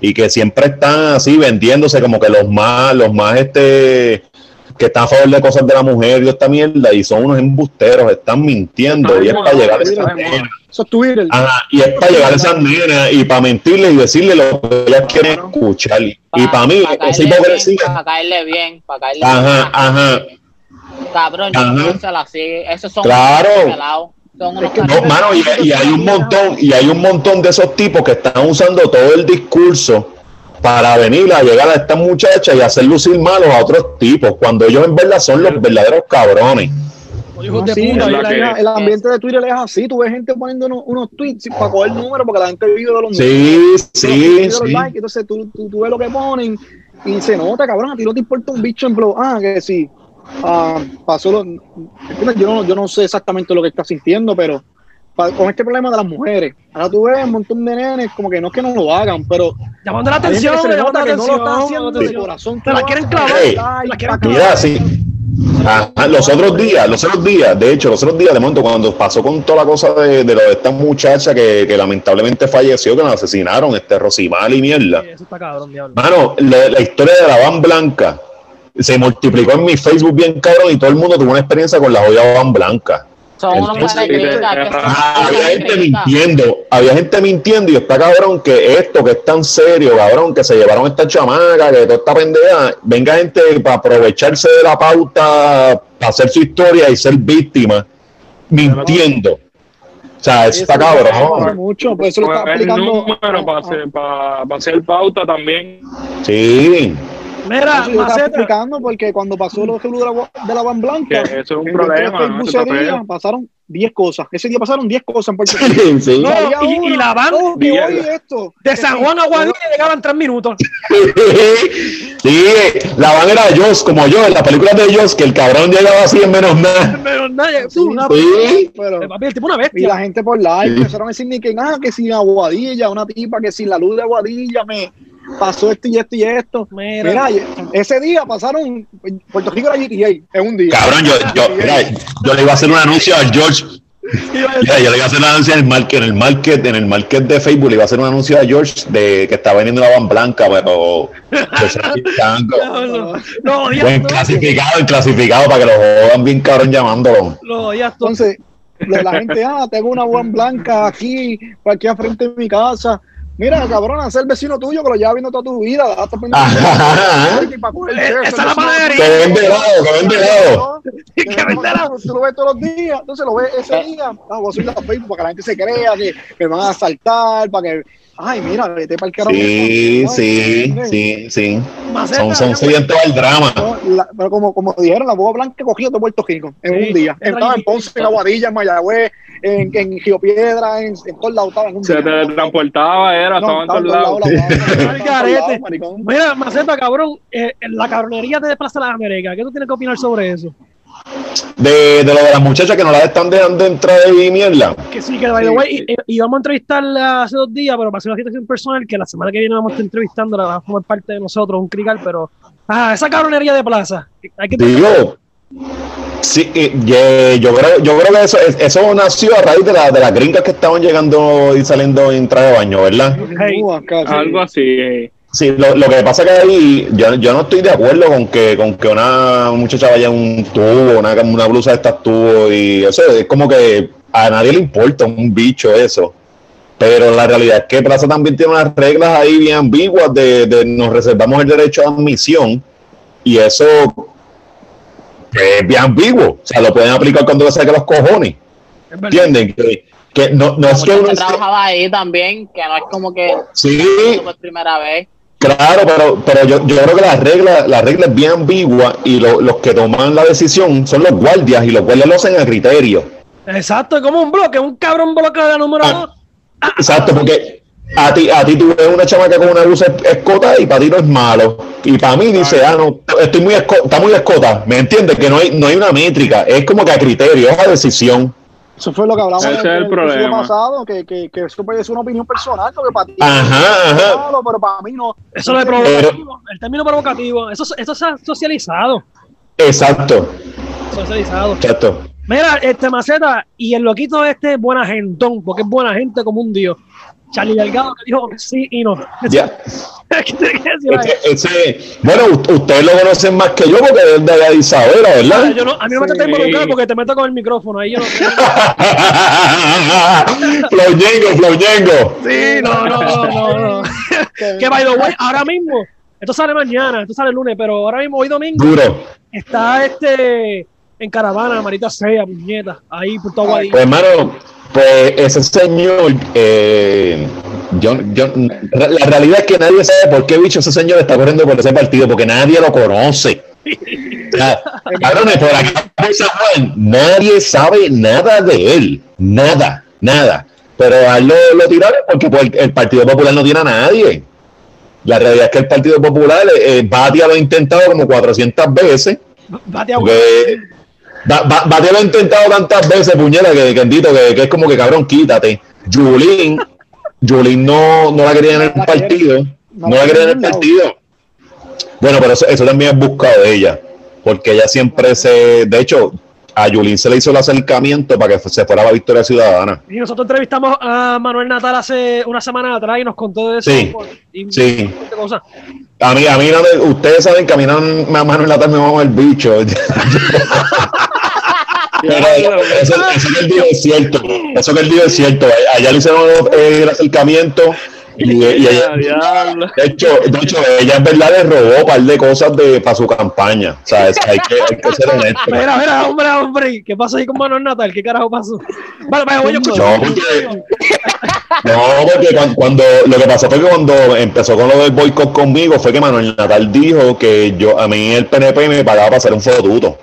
S6: y que siempre están así vendiéndose como que los más, los más este que están a favor de cosas de la mujer y esta mierda y son unos embusteros, están mintiendo y es para llegar a esas nenas.
S4: Eso es Twitter.
S6: Ajá, y es para llegar a esas nenas y para mentirles y decirle lo que ellas quieren escuchar. Y, y para mí, esa hipocresía.
S5: Para caerle bien, para caerle
S6: Ajá,
S5: bien.
S6: ajá.
S5: Cabrón,
S6: Ajá.
S5: yo se la sigue. Esos son
S6: Claro. No, mano, y, y hay un montón, y hay un montón de esos tipos que están usando todo el discurso para venir a llegar a estas muchachas y hacer lucir malos a otros tipos, cuando ellos en verdad son los verdaderos cabrones.
S4: No,
S2: de
S4: sí, el, el ambiente de Twitter es así. Tú ves gente poniendo unos, unos tweets para coger números porque la gente vive de los
S6: Sí,
S4: números.
S6: sí,
S4: los
S6: sí.
S4: likes, entonces tú, tú, tú ves lo que ponen y se nota, cabrón. A ti no te importa un bicho en blog. Ah, que sí. Ah, pasó lo, yo, no, yo no sé exactamente lo que está sintiendo, pero con este problema de las mujeres, ahora tú ves un montón de nenes como que no es que no lo hagan, pero
S2: Llamando la atención,
S4: se
S2: llamando la
S4: que no lo están haciendo de
S2: atención.
S4: corazón.
S2: Se la quieren clavar,
S6: Ey,
S2: la quieren
S6: Mira, sí. Ajá, los otros días, los otros días, de hecho, los otros días, de momento, cuando pasó con toda la cosa de, de lo de esta muchacha que, que lamentablemente falleció, que la asesinaron, este Rosimal y mierda.
S2: Sí, Eso está cabrón, diablo.
S6: Mano, la, la historia de la van blanca se multiplicó en mi Facebook bien cabrón y todo el mundo tuvo una experiencia con la joya van blanca.
S5: Son unos
S6: había gente mintiendo, había gente mintiendo y está cabrón que esto que es tan serio, cabrón, que se llevaron esta chamaca, que toda esta pendeja, venga gente para aprovecharse de la pauta, para hacer su historia y ser víctima, mintiendo. O sea, eso está cabrón.
S4: mucho, por eso lo está
S3: Pues,
S4: aplicando.
S3: número para hacer, para, para hacer pauta también.
S6: Sí.
S2: Mira,
S4: Eso yo estaba explicando porque cuando pasó lo de la, de la van
S3: Que
S4: blanca,
S3: eso es un
S4: en
S3: problema.
S4: pasaron 10 cosas. Ese día pasaron 10 cosas en Puerto Rico.
S6: sí.
S2: No, y- y la van
S4: oh, que hoy esto.
S2: de San Juan a llegaban tres minutos.
S6: Sí, la van era Joss, como yo, en la película de Joss, que el cabrón llegaba así en menos nada.
S2: Pero nadie,
S4: Sí,
S2: una,
S6: Sí.
S4: Pero,
S2: eh, papi, el tipo una
S4: y
S2: bestia.
S4: la gente por live
S6: Sí.
S4: empezaron a decir ni que nada, que sin Aguadilla, una tipa que sin la luz de Aguadilla me pasó esto y esto y esto.
S2: Mira.
S4: Ese día pasaron, Puerto Rico era GTA en un día.
S6: Cabrón, yo, yo, mira, yo le iba a hacer un anuncio a George. Mira, yo le iba a hacer un anuncio en el market, en el market, en el market de Facebook, le iba a hacer un anuncio a George de que estaba vendiendo la van blanca, pero
S2: No, no, no,
S6: clasificado, en clasificado, para que lo jodan bien cabrón llamándolo.
S2: Lo odias todo.
S4: Entonces, la, la gente, ah, tengo una guan blanca aquí, por aquí al frente de mi casa. Mira, cabrón, es el vecino tuyo que lo lleva viendo toda tu vida.
S2: Eh, esa es la panadería.
S6: Que vende helado, que vende helado.
S2: Que vende helado.
S4: Tú lo ves todos los días, entonces lo ves ese día. Ah, voy a a Facebook para que la gente se crea que me van a asaltar, para que. Ay, mira, vete para el carajo.
S6: Sí, sí, sí, sí. Son, son del drama.
S4: Pero como, como dijeron, la boba blanca cogió todo Puerto Rico en
S2: Sí,
S4: un día.
S2: es
S4: Estaba en Ponce, en Aguadilla, en Mayagüez, en, en Río Piedra, en, en todos lados estaba en un
S3: Se
S4: día.
S3: teletransportaba, era,
S4: No,
S3: estaba en todos lados.
S2: Mira, Maceta, cabrón, eh, la cabronería de Plaza de las Américas, ¿qué tú tienes que opinar sobre eso?
S6: De, de lo de las muchachas que no las están dejando entrar y mierda.
S2: Que sí, que by the way,
S4: sí.
S2: y, y vamos a entrevistarla hace dos días, pero para hacer una situación personal, que la semana que viene vamos a estar entrevistándola, va a formar parte de nosotros, un crical, pero. Ah, esa cabronería de plaza. Hay que
S6: Digo, sí, eh, ye- yo creo, yo creo que eso, eso nació a raíz de, la, de las gringas que estaban llegando y saliendo en traje de baño, ¿verdad?
S2: Hey.
S4: Uh, acá, sí.
S3: Algo así. eh.
S6: Sí, lo, lo que pasa que ahí yo, yo no estoy de acuerdo con que con que una muchacha vaya en un tubo, una, una blusa de estas tubos y eso es como que a nadie le importa un bicho eso. Pero la realidad es que Plaza también tiene unas reglas ahí bien ambiguas de, de nos reservamos el derecho a admisión y eso es bien ambiguo. O sea, lo pueden aplicar cuando le saque los cojones. ¿Entienden? Que, que no, no es que uno
S5: trabajaba ahí también, que no es como que
S6: Sí,
S5: por primera vez.
S6: Claro, pero, pero yo, yo creo que la regla, la regla es bien ambigua y lo- los que toman la decisión son los guardias y los guardias lo hacen a criterio.
S2: Exacto, es como un bloque, un cabrón bloque de la número
S6: Ah.
S2: dos.
S6: Exacto, porque a ti, a ti tú ves una chamaca con una luz es- escota y para ti no es malo. Y para mí dice, ah, no, estoy muy esco- está muy escota. ¿Me entiendes? Que no hay, no hay una métrica, es como que a criterio, es a decisión.
S4: Eso fue lo que hablamos
S3: Ese
S4: en
S3: es el
S4: episodio
S3: problema.
S4: pasado, que, que, que eso puede ser una opinión personal, porque para ti
S6: Ajá,
S4: es
S6: ajá.
S4: malo, pero para mí no.
S2: Eso es provocativo, el término provocativo, eso, eso se ha socializado.
S6: Exacto,
S2: Socializado.
S6: exacto.
S2: Mira, este Maceta y el loquito este es buena gentón, porque es buena gente como un dios. Charlie Delgado que dijo sí y no.
S6: Ya.
S2: ¿Qué
S6: ese- bueno, ustedes lo conocen más que yo porque es de de Isabela,
S2: Ah,
S6: ¿verdad?
S2: yo no- a mí no me
S3: Sí.
S2: involucrar porque te meto con el micrófono. Ahí yo no.
S6: Flauñengo, Flauñengo.
S2: Sí, no, no, no, no. no. que by the way, ahora mismo, esto sale mañana, esto sale el lunes, pero ahora mismo, hoy domingo,
S6: Duro.
S2: está este en caravana, Marita Sea, puñeta, ahí por todo.
S6: Pues hermano, pues ese señor, eh, yo, yo, la realidad es que nadie sabe por qué bicho ese señor está corriendo por ese partido, porque nadie lo conoce. O sea, cabrones, por acá Juan, nadie sabe nada de él, nada, nada. Pero a él lo, lo tiraron porque pues, el, Partido Popular no tiene a nadie. La realidad es que el Partido Popular, eh, Batia lo ha intentado como 400 veces.
S2: Bate a
S6: Porque Ba- Ba- Batia lo ha intentado tantas veces, puñera, que, que, que, que es como que cabrón, quítate. Julín, Julín no, no la quería en el partido.
S4: No la
S6: quería en el partido. Bueno, pero eso, eso también es buscado de ella. Porque ella siempre se. De hecho, a Julín se le hizo el acercamiento para que se fuera a la Victoria Ciudadana.
S2: Y nosotros entrevistamos a Manuel Natal hace una semana atrás y nos contó de eso.
S6: Sí,
S2: y
S6: sí. A mí, a mí ustedes saben que a mí no me a Manuel Natal me mama el bicho. Pero eso, eso que él dijo es cierto. Eso que él dijo es cierto. Allá le hicieron eh, el acercamiento y, y ella, de hecho, de hecho, ella en verdad le robó un par de cosas de, para su campaña. O sea, es- hay, que, hay que ser honesto.
S2: Mira, mira, hombre, hombre, ¿qué pasó ahí con Manuel Natal? ¿Qué carajo pasó? Vale, vale, voy a escuchar.
S6: No, porque, no, porque cuando, cuando- lo que pasó fue que cuando empezó con lo del boicot conmigo fue que Manuel Natal dijo que yo a mí el PNP me pagaba para hacer un fotuto.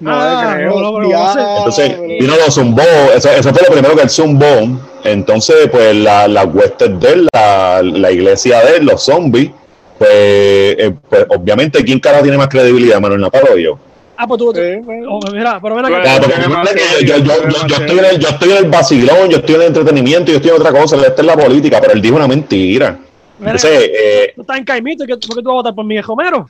S4: No
S2: Ah,
S4: creo.
S2: no, no.
S6: Entonces, vino lo zumbó, eso, eso fue lo primero que él zumbó. Entonces, pues la- las huestes de él, la, la iglesia de él, los zombies, pues, eh, pues obviamente, ¿quién cara tiene más credibilidad, Manuel Natal o yo?
S2: Ah, pues tú.
S4: Sí, bueno.
S2: oh, mira, pero
S6: Claro, que
S3: serio,
S6: yo, yo-
S3: tiene
S6: yo-
S3: más
S6: yo estoy en el, yo estoy en el vacilón, yo estoy en el entretenimiento, yo estoy en otra cosa, esta es la política, pero él dijo una mentira.
S2: Mira,
S6: Entonces, eh,
S2: tú estás en Caimito, ¿y qué- ¿por qué tú vas a votar por Miguel Homero?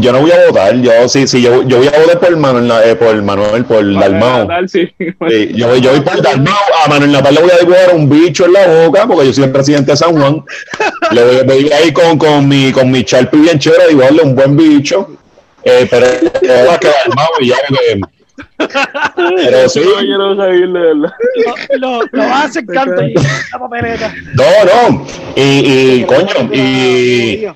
S6: Yo no voy a votar, yo sí, sí, yo, yo voy a votar por Manuel, eh, por Manuel, por Dalmau.
S3: Sí.
S6: Sí, yo, voy- yo voy por Dalmau, a Manuel Natal le voy a dibujar un bicho en la boca, porque yo soy el presidente de San Juan. Le voy, voy a ir con, con mi, con mi Sharpie bien chévere a dibujarle un buen bicho. Eh, pero eh, va a quedar Dalmau y ya, Pero sí,
S3: No quiero seguir de verdad.
S2: Lo, lo, hacer canto y la papeleta.
S6: no, no. Y, y coño, y.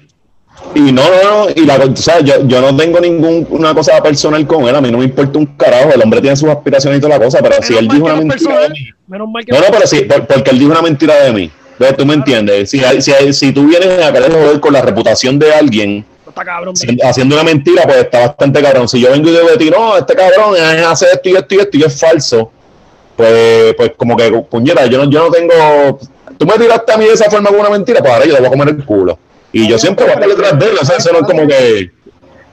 S6: Y no, no, no, y la, o sea, yo, yo no tengo ninguna cosa personal con él, a mí no me importa un carajo, el hombre tiene sus aspiraciones y toda la cosa, pero si él dijo una mentira de mí.
S2: Menos mal que
S6: No, no, pero sí, por- porque él dijo una mentira de mí. Entonces, tú me entiendes. Si, si, si tú vienes a querer joder con la reputación de alguien
S2: no está cabrón.
S6: si- haciendo una mentira, pues está bastante cabrón. Si yo vengo y digo de ti, no, este cabrón eh, hace esto y esto y esto y es falso, pues, pues como que, puñera, yo no, yo no tengo. Tú me tiraste a mí de esa forma con una mentira, pues ahora yo le voy a comer el culo. Y yo siempre voy a estar detrás de él, o sea, eso no es como que.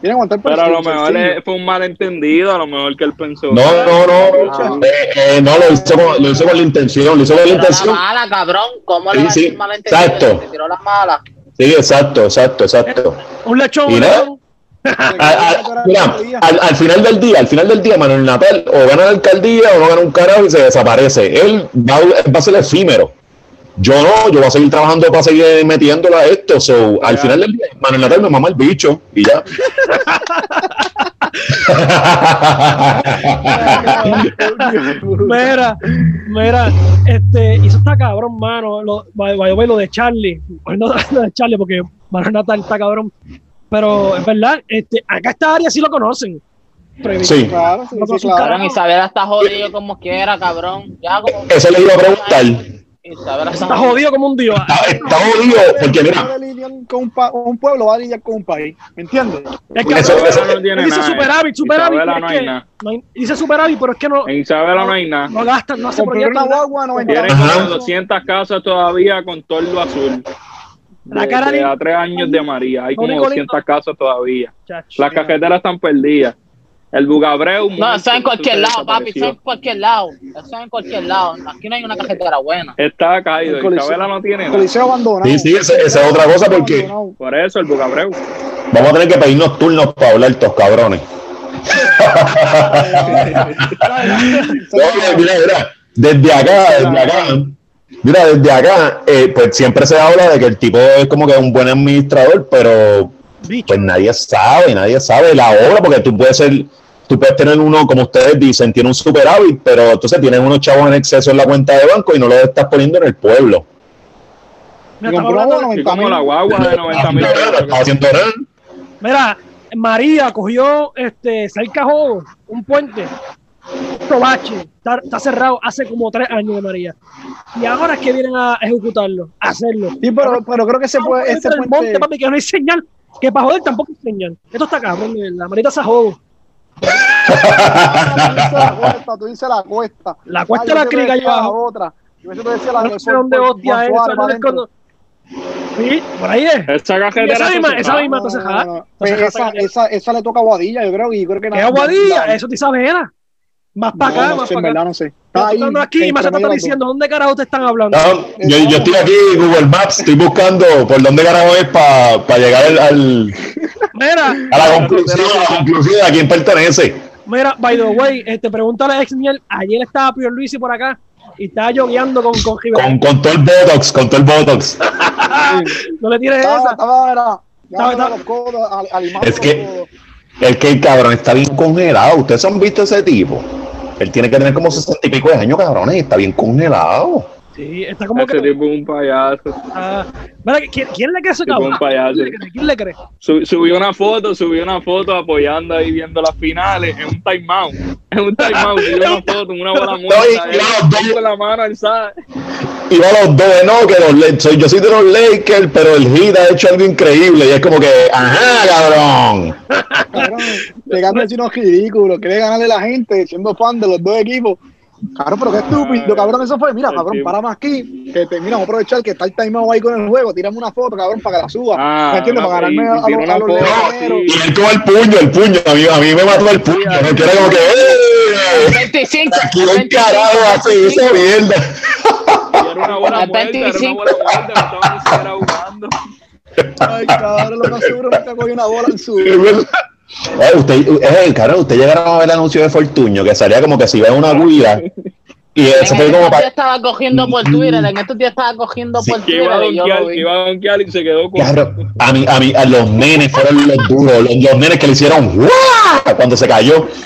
S4: Por
S3: Pero a lo mejor es- fue un malentendido, a lo mejor que él pensó.
S6: No, no, no. Eh, eh, no, lo hizo, con, lo hizo con la intención, lo hizo con la
S5: Pero la
S6: intención.
S5: mala, cabrón. ¿Cómo le
S6: Sí,
S5: va a
S6: sí,
S5: decir malentendido?
S6: exacto.
S5: Tiró las malas.
S6: Sí, exacto, exacto, exacto.
S2: Un lechón,
S6: Y
S2: un
S6: nada.
S2: lechón.
S6: A- a- mira, al, al final del día, al final del día, Manuel Natal o gana la alcaldía o no gana un carajo y se desaparece. Él va, a- va a ser efímero. Yo no, yo voy a seguir trabajando para seguir metiéndola a esto. So, al final del día, Manuel Natal me mama el bicho y ya.
S2: Mira, mira, este, y eso está cabrón, mano. Lo, by- by the way, lo de Charlie. No lo de Charlie, porque Manuel Natal está cabrón. Pero es verdad, este, acá esta área sí lo conocen.
S6: Sí,
S4: Claro, sí, sí, claro.
S5: Isabela está jodido como quiera, cabrón. Ya como.
S6: eso le iba a preguntar.
S5: Está
S2: Está jodido como un dios.
S6: Está, está jodido, porque mira,
S4: con un, pa- un pueblo, va a lidiar con un país. ¿Me entiendes?
S2: Es que
S6: Eso- eso
S3: no tiene
S2: dice
S3: nada.
S2: superávit, superávit.
S3: No hay
S2: que
S3: nada.
S2: dice superávit, pero es que no,
S3: En Isabela no hay nada.
S2: no gastan, no hace
S4: Comprar
S2: proyectos.
S4: guagua, no
S3: Tienen como 200 casas todavía con tordo azul.
S2: La cara
S3: de
S2: de-
S3: a tres años de María. Hay como
S2: único
S3: 200 casas todavía.
S2: Chacho.
S3: Las cajeteras están perdidas. El Bugabreu.
S5: No, eso en cualquier lado, papi. Eso en cualquier lado. Eso en cualquier lado. Aquí no hay una cajetera buena.
S3: Está caído.
S4: El coliseo-
S3: Isabela no tiene
S4: El
S3: nada.
S4: coliseo abandonado.
S6: Sí, sí, esa- esa es otra cosa, porque-.
S3: Por eso el Bugabreu.
S6: vamos a tener que pedirnos turnos para hablar estos cabrones. No, mira, mira, desde acá, desde acá, Mira, desde acá, eh, pues siempre se habla de que el tipo es como que un buen administrador, pero
S2: Bicho.
S6: pues nadie sabe, nadie sabe la obra, porque tú puedes ser, tú puedes tener uno, como ustedes dicen, tiene un superávit, pero entonces tienes unos chavos en exceso en la cuenta de banco y no los estás poniendo en el pueblo.
S2: Mira,
S4: Y
S2: estamos
S4: compró
S2: hablando-
S4: uno,
S3: Y como la guagua de 90 mil
S6: Estás haciendo nada.
S2: Mira, María cogió este cerca Jodo, un puente, un tobache, está, está cerrado hace como tres años de María. Y ahora es que vienen a ejecutarlo, a hacerlo.
S4: Sí, pero, pero creo que ese,
S2: Vamos
S4: puede, puente.
S2: monte, papi, que no hay señal. Que para joder tampoco hay señal. Esto está cabrón, verdad. Marita se jodo.
S4: Tú dices la cuesta, tú dices la cuesta.
S2: La cuesta
S4: Ah,
S2: la crica
S4: la
S2: abajo.
S4: otra. Yo que decía la
S2: No sé dónde hostia es es Sí, por ahí es.
S3: Esa
S2: Esa
S3: cajetera
S2: misma,
S3: se
S2: esa misma, entonces,
S4: No,
S2: ajá.
S4: no, no.
S2: Entonces,
S4: Pues esa, esa, esa le toca a Guadilla, yo creo, y creo que
S2: ¿Qué aguadilla?
S4: no,
S2: Eso te sabe era. Más para
S4: no,
S2: acá,
S4: no
S2: más
S4: sé, en
S2: para acá.
S4: verdad no sé. Ahí
S2: aquí y
S4: medio
S2: está diciendo, ¿dónde carajo te están hablando?
S6: No, yo, yo estoy aquí Google Maps, estoy buscando por dónde carajo es para llegar al, al-
S2: Mira,
S6: a la conclusión, a la conclusión de a quién pertenece.
S2: mira, by the way, este, pregúntale a Exniel, ayer estaba Pior Luisi por acá y estaba yogueando con, con Jiménez.
S6: Con, con todo el Botox, con todo el Botox.
S2: No le tires
S4: Estaba,
S2: esa.
S4: estaba, era,
S2: Estaba-
S4: dándole los codos, al- alimando
S6: Es que-. Es que el cabrón está bien congelado. ¿Ustedes han visto ese tipo? Él tiene que tener como sesenta y pico de años, cabrones, y está bien congelado.
S2: Sí, está como
S3: Ese
S2: que.
S3: tipo es un payaso.
S2: ah, mira, ¿quién, quién le cree a ese cabrón?
S3: un payaso.
S2: ¿Quién le cree? ¿Quién le cree?
S3: Sub- Subió una foto, subió una foto apoyando ahí viendo las finales en un timeout. En un timeout, subió una foto, una bola muerta. con la mano alzada.
S6: Y va a los dos, no, que los Le- soy, yo soy de los Lakers, pero el Heat ha hecho algo increíble. Y es como que, ajá, cabrón.
S4: Cabrón, pegando así unos ridículos, quiere ganarle a la gente, siendo fan de los dos equipos. Cabrón, pero qué estúpido, cabrón, eso fue. Mira, cabrón, paramos aquí, que te, mira, vamos a aprovechar que está el timeout ahí con el juego, tirame una foto, cabrón, para que la suba.
S3: Ah,
S4: ¿Me entiendes? Para ganarme a, a los, a los
S3: foto,
S4: leoneros.
S3: sí.
S6: Y él con el puño, el puño. A mí, a mí me mató el puño. ¿no? Que era como que, ¡eh!
S5: 25.
S6: ¿Quién carajo hace esa mierda?
S3: Era una bola
S5: Al
S3: muerta, era una
S5: 25.
S3: bola muerta, no siquiera jugando.
S4: Ay, cabrón, lo más seguro nunca cogió una bola en su.
S6: Es verdad. Eh, usted, eh, cabrón, usted llegaron a ver el anuncio de Fortuño, que salía como que si iba una guira. Y eso
S5: En
S6: fue como para.
S5: estaba cogiendo por Twitter, en estos días estaba cogiendo
S6: Sí,
S5: por
S3: iba a
S5: Twitter
S3: donkear,
S5: vi.
S3: iba a donkear y se quedó con.
S6: Cabrón, a mí, a mí, a los nenes fueron los duros, los, los nenes que le hicieron ¡guau! cuando se cayó.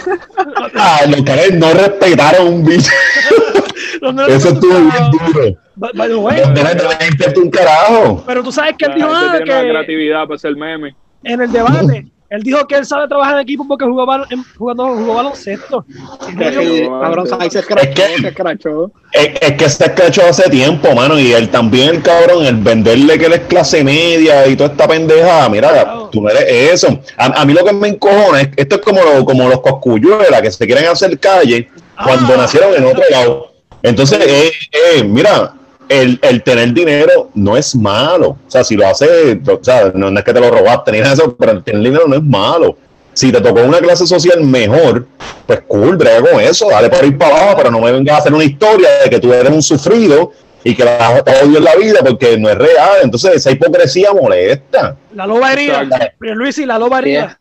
S6: Ah, los caras no respetaron un bicho. Eso estuvo bien duro.
S2: By by the way,
S6: Los nenes no les importa un carajo.
S2: pero tú sabes que él dijo ah,
S3: la
S2: que
S3: creatividad para hacer memes.
S2: en el debate, él dijo que él sabe trabajar en equipo porque jugó, bal- jugando, jugó baloncesto.
S4: Cabrón, ahí se escrachó,
S6: Es que-
S4: se escrachó.
S6: Es, que se escrachó hace tiempo, mano, y él también, el cabrón, el venderle que él es clase media y toda esta pendeja, mira, tú no eres eso. A, a mí lo que me encojona es, esto es como, lo- como los coscuyuelas que se quieren hacer calle cuando
S2: Ah.
S6: nacieron en otro lado. Entonces, eh, eh, mira, el, el tener dinero no es malo. O sea, si lo haces, o sea, no, no es que te lo robaste ni nada de eso, pero el tener dinero no es malo. Si te tocó una clase social mejor, pues cool, brega con eso, dale por ir para abajo, pero no me vengas a hacer una historia de que tú eres un sufrido y que la odio en la vida porque no es real. Entonces, esa hipocresía molesta.
S2: La loba herida. Luis y la loba
S5: Sí,
S2: herida.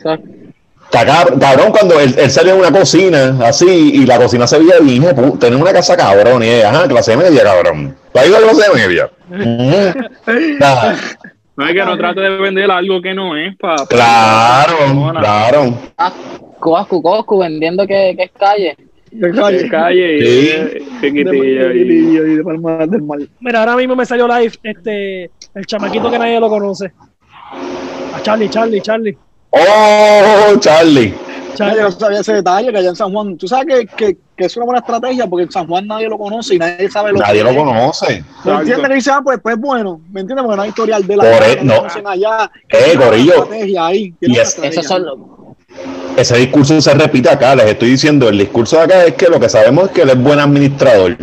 S6: Cabrón, cuando él, él salió en una cocina así y la cocina se veía bien, tenía una casa cabrón y ajá, clase media, cabrón. ¿Tú has ido a clase media? Ah,
S3: No es que no trate de vender algo que no es para.
S6: claro, claro.
S5: Ah, Coscu, Coscu, vendiendo que, que es calle.
S4: De
S3: De
S4: calle.
S3: calle y
S6: Sí.
S3: eh, y-
S4: Chiquitillo y de del.
S2: Mira, ahora mismo me salió live este, el chamaquito que nadie lo conoce. A Charlie, Charlie, Charlie.
S6: Oh, Charlie.
S2: Charlie.
S4: yo no sabía ese detalle que allá en San Juan. Tú sabes que, que, que es una buena estrategia porque en San Juan nadie lo conoce y nadie sabe lo
S6: Nadie
S4: que
S6: lo
S4: es.
S6: conoce.
S4: ¿Me entiendes? Que dice, ah, pues, pues bueno, ¿me entiendes? Porque no hay historial de la
S6: Por
S4: allá,
S6: e-
S4: no
S6: no.
S4: conocen allá.
S6: Eh,
S4: estrategia ahí,
S6: Y es-
S4: estrategia.
S5: Esos son los.
S6: Ese discurso se repite acá, les estoy diciendo, el discurso de acá es que lo que sabemos es que él es buen administrador.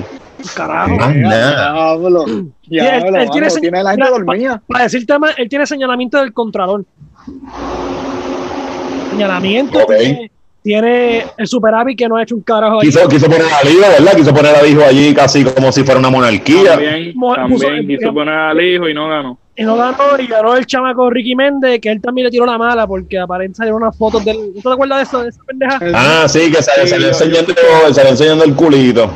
S2: Carajo.
S6: Más nada.
S4: Diablo,
S2: él-
S4: diablo,
S2: él tiene
S4: tiene la gente dormida.
S2: Para decirte más, él tiene señalamiento del Contralor. Señalamiento. Tiene, tiene el superávit que no ha hecho un carajo ahí.
S6: Quiso, quiso poner al hijo, ¿verdad? Quiso poner al hijo allí casi como si fuera una monarquía.
S3: También, también quiso poner al hijo y no ganó.
S2: Y no ganó, y ganó el chamaco Ricky Méndez, que él también le tiró la mala, porque aparentemente salieron unas fotos del. ¿Tú te acuerdas de eso, de esa pendeja?
S6: Ah, sí, que se,
S3: Sí,
S6: se le
S3: yo-
S6: enseñando, se le enseñando el culito.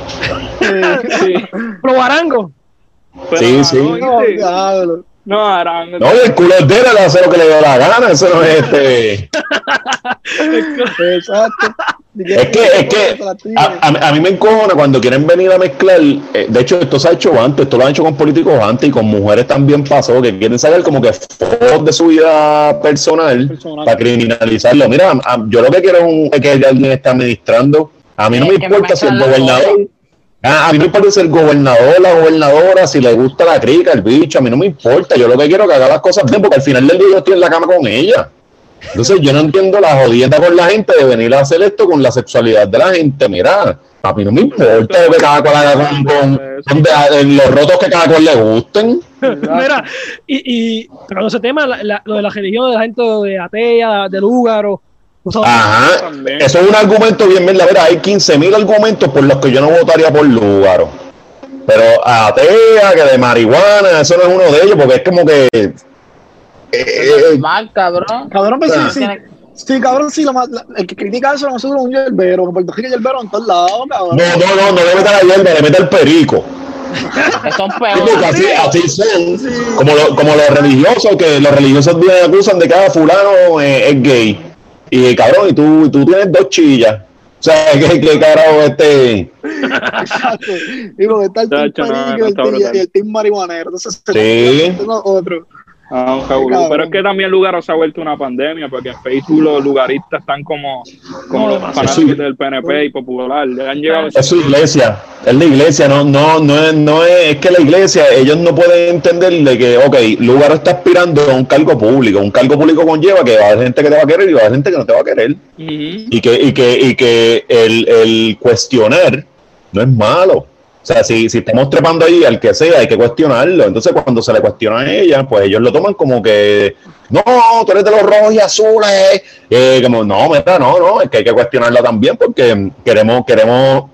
S3: Sí.
S2: Pro Barango.
S3: Pero
S6: Sí, sí.
S4: No,
S3: Arango.
S6: No, el culo es de él, hace lo que le dio la gana, eso no es este.
S4: Exacto.
S6: Es que, es que a, a- a mí me encojona cuando quieren venir a mezclar. eh, de hecho, esto se ha hecho antes, esto lo han hecho con políticos antes y con mujeres también pasó, que quieren sacar como que fotos de su vida personal,
S4: Personal.
S6: para criminalizarlo. Mira, a- yo lo que quiero es un- es que alguien esté administrando. A mí no me importa si el gobernador. Ah, a mí no me importa si el gobernador, la gobernadora, si le gusta la crica, el bicho, a mí no me importa. Yo lo que quiero es que haga las cosas bien, porque al final del día yo estoy en la cama con ella. Entonces yo no entiendo la jodienda con la gente de venir a hacer esto con la sexualidad de la gente. Mira, a mí no me importa que cada cual haga con, con- con de- los rotos que cada cual le gusten.
S2: Mira, y, y tocando ese tema, la- la- lo de la religión de la gente de atea, de Lúgaro.
S6: Ajá, eso es un argumento bien mierda. Mira, hay 15.000 argumentos por los que yo no votaría por Lugaro. Pero atea, que de marihuana, eso no es uno de ellos, porque es como que... eh, eh,
S5: Mal, cabrón.
S4: Cabrón, pues
S6: Ah.
S4: sí, sí. Sí, cabrón, sí, lo más, la- el que critica eso lo más seguro es un yerbero, que Puerto Rico es yerbero en todos lados, cabrón.
S6: no, no, no, no le meta la hierba, le meta el perico.
S5: Son
S6: Sí,
S5: peores.
S6: así, así son. Como, lo- como los religiosos, que los religiosos acusan de que cada fulano eh, es gay. Y cabrón, y tú, tú tienes dos chillas. O sea, que, que carajo este.
S4: Exacto. Y porque está el team marihuanero. Entonces, se
S6: Sí.
S4: uno otro.
S3: Ah, un. Pero es que también Lugaro se ha vuelto una pandemia, porque en Facebook los lugaristas están como, como los fanáticos del PNP y Popular. Le han llegado
S6: Es su iglesia, es la iglesia, no, no, no es, no es, es que la iglesia, ellos no pueden entender de que, ok, lugar está aspirando a un cargo público, un cargo público conlleva que va a haber gente que te va a querer y va a haber gente que no te va a querer, y que, y que, y que el, el cuestionar no es malo. O sea, si, si estamos trepando ahí al que sea, hay que cuestionarlo. Entonces, cuando se le cuestiona a ella, pues ellos lo toman como que, no, tú eres de los rojos y azules. Eh, como, no, mira, no, no, es que hay que cuestionarla también porque queremos, queremos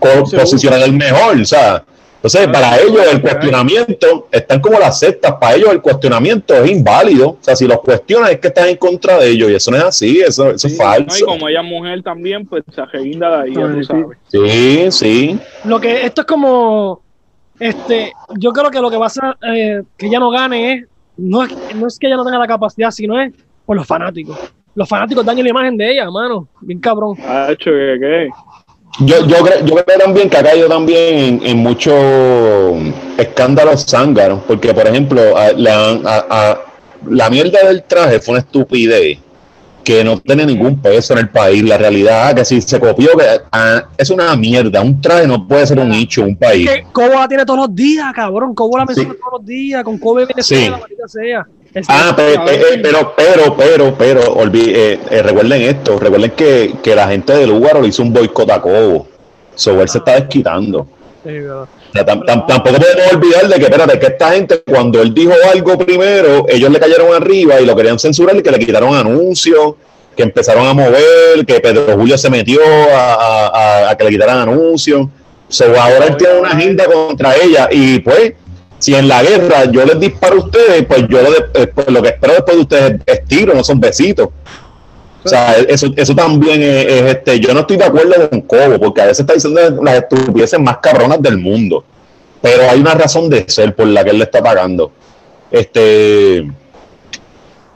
S6: posicionar el mejor, o sea. Entonces,
S3: Ah,
S6: para ellos el cuestionamiento, están como las sectas, para ellos el cuestionamiento es inválido. O sea, si los cuestionan es que están en contra de ellos y eso no es así, eso, eso es
S3: Sí, no,
S6: falso.
S3: y como ella es mujer también, pues se ajeguinda de ahí, ya tú
S4: Sí,
S3: sabes.
S6: Sí, sí.
S2: Lo que esto es como, este, yo creo que lo que pasa eh, que ella no gane es no, es no es que ella no tenga la capacidad, sino es por los fanáticos. Los fanáticos dañan la imagen de ella, mano, bien cabrón.
S3: Ha hecho que, que
S6: Yo, yo, creo, yo creo también que ha caído también en, en muchos escándalos zángaros, porque por ejemplo, a- la, a- a- la mierda del traje fue una estupidez que no tiene ningún peso en el país. La realidad que si se copió, que ah, es una mierda. Un traje no puede ser un nicho, un país.
S2: Cobo la tiene todos los días, cabrón. Cobo la
S6: Sí.
S2: menciona todos los días. Con Kobe viene
S6: Sí.
S2: la sea.
S6: Ah, pe- pe- eh, pero, pero, pero, pero, olvi- eh, eh, recuerden esto, recuerden que, que la gente del lugar le hizo un boicot a Cobo. So, él se está desquitando.
S2: Sí, verdad.
S6: O sea, tam- tam- tampoco podemos olvidar de que, espérate, que esta gente, cuando él dijo algo primero, ellos le cayeron arriba y lo querían censurar y que le quitaron anuncios, que empezaron a mover, que Pedro Julio se metió a, a- a- a que le quitaran anuncios. So, ahora él tiene una agenda contra ella y pues, si en la guerra yo les disparo a ustedes, pues yo lo, de- eh, pues, lo que espero después de ustedes es, es tiro, no son besitos. O sea, eso, eso también es, es, este. Yo no estoy de acuerdo con Cobo, porque a veces está diciendo las estupideces más cabronas del mundo. Pero hay una razón de ser por la que él le está pagando. Este.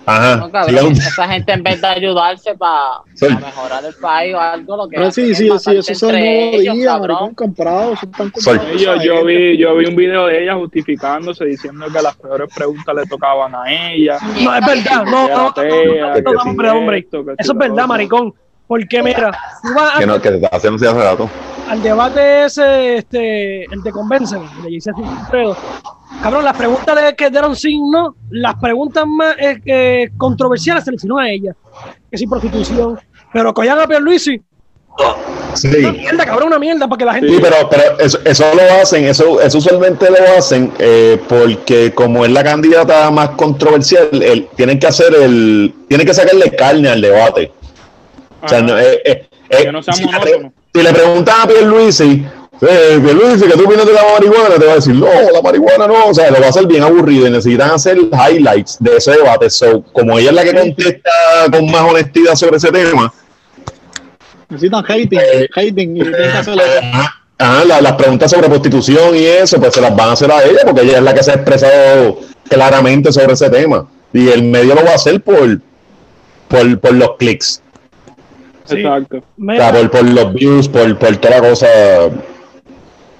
S6: Ajá.
S5: No, cabrón,
S6: sigan.
S5: esa gente en vez de ayudarse para
S6: Sí.
S5: mejorar el país o algo, lo que
S4: Pero sí, sí, sí, eso es el nuevo
S5: ellos,
S4: día, maricón, comprado. Eso están
S3: yo, yo vi yo vi un video de ella justificándose diciendo que las peores preguntas le tocaban a ella
S2: No, es verdad. No, no, no, hombre, hombre. Eso es verdad, maricón. Porque mira, tú vas
S6: Que no, que te está haciendo hace rato.
S2: Al debate ese, este, el de Convencen, de Giselle Alfredo. Cabrón, las preguntas de, que dieron signo, las preguntas más eh, eh, controversiales se le hicieron a ella. Que si prostitución. Pero cogían a Pierluisi.
S6: Sí.
S2: Una mierda, cabrón, una mierda, porque la gente.
S6: Sí, pero, pero eso, eso lo hacen, eso, eso usualmente lo hacen eh, porque como es la candidata más controversial, el, tienen que hacer el, tienen que sacarle carne al debate. O sea,
S3: Ajá.
S6: no, eh, eh, eh,
S3: Que no sea
S6: si, le,
S3: monótono.
S6: Si le preguntan a Pierluisi, eh, Pierluisi, ¿qué tú opinas de la marihuana? Te va a decir, no, la marihuana no, o sea, lo va a hacer bien aburrido y necesitan hacer highlights de ese debate. So, como ella es la que contesta con más honestidad sobre ese tema,
S4: Necesitan hating, hating y
S6: ajá, la- las preguntas sobre prostitución y eso, pues se las van a hacer a ella, porque ella es la que se ha expresado claramente sobre ese tema. Y el medio lo va a hacer por, por, por los clics,
S2: Sí.
S3: Exacto.
S6: o sea,
S2: Mira,
S6: por, por los views, por, por toda la cosa.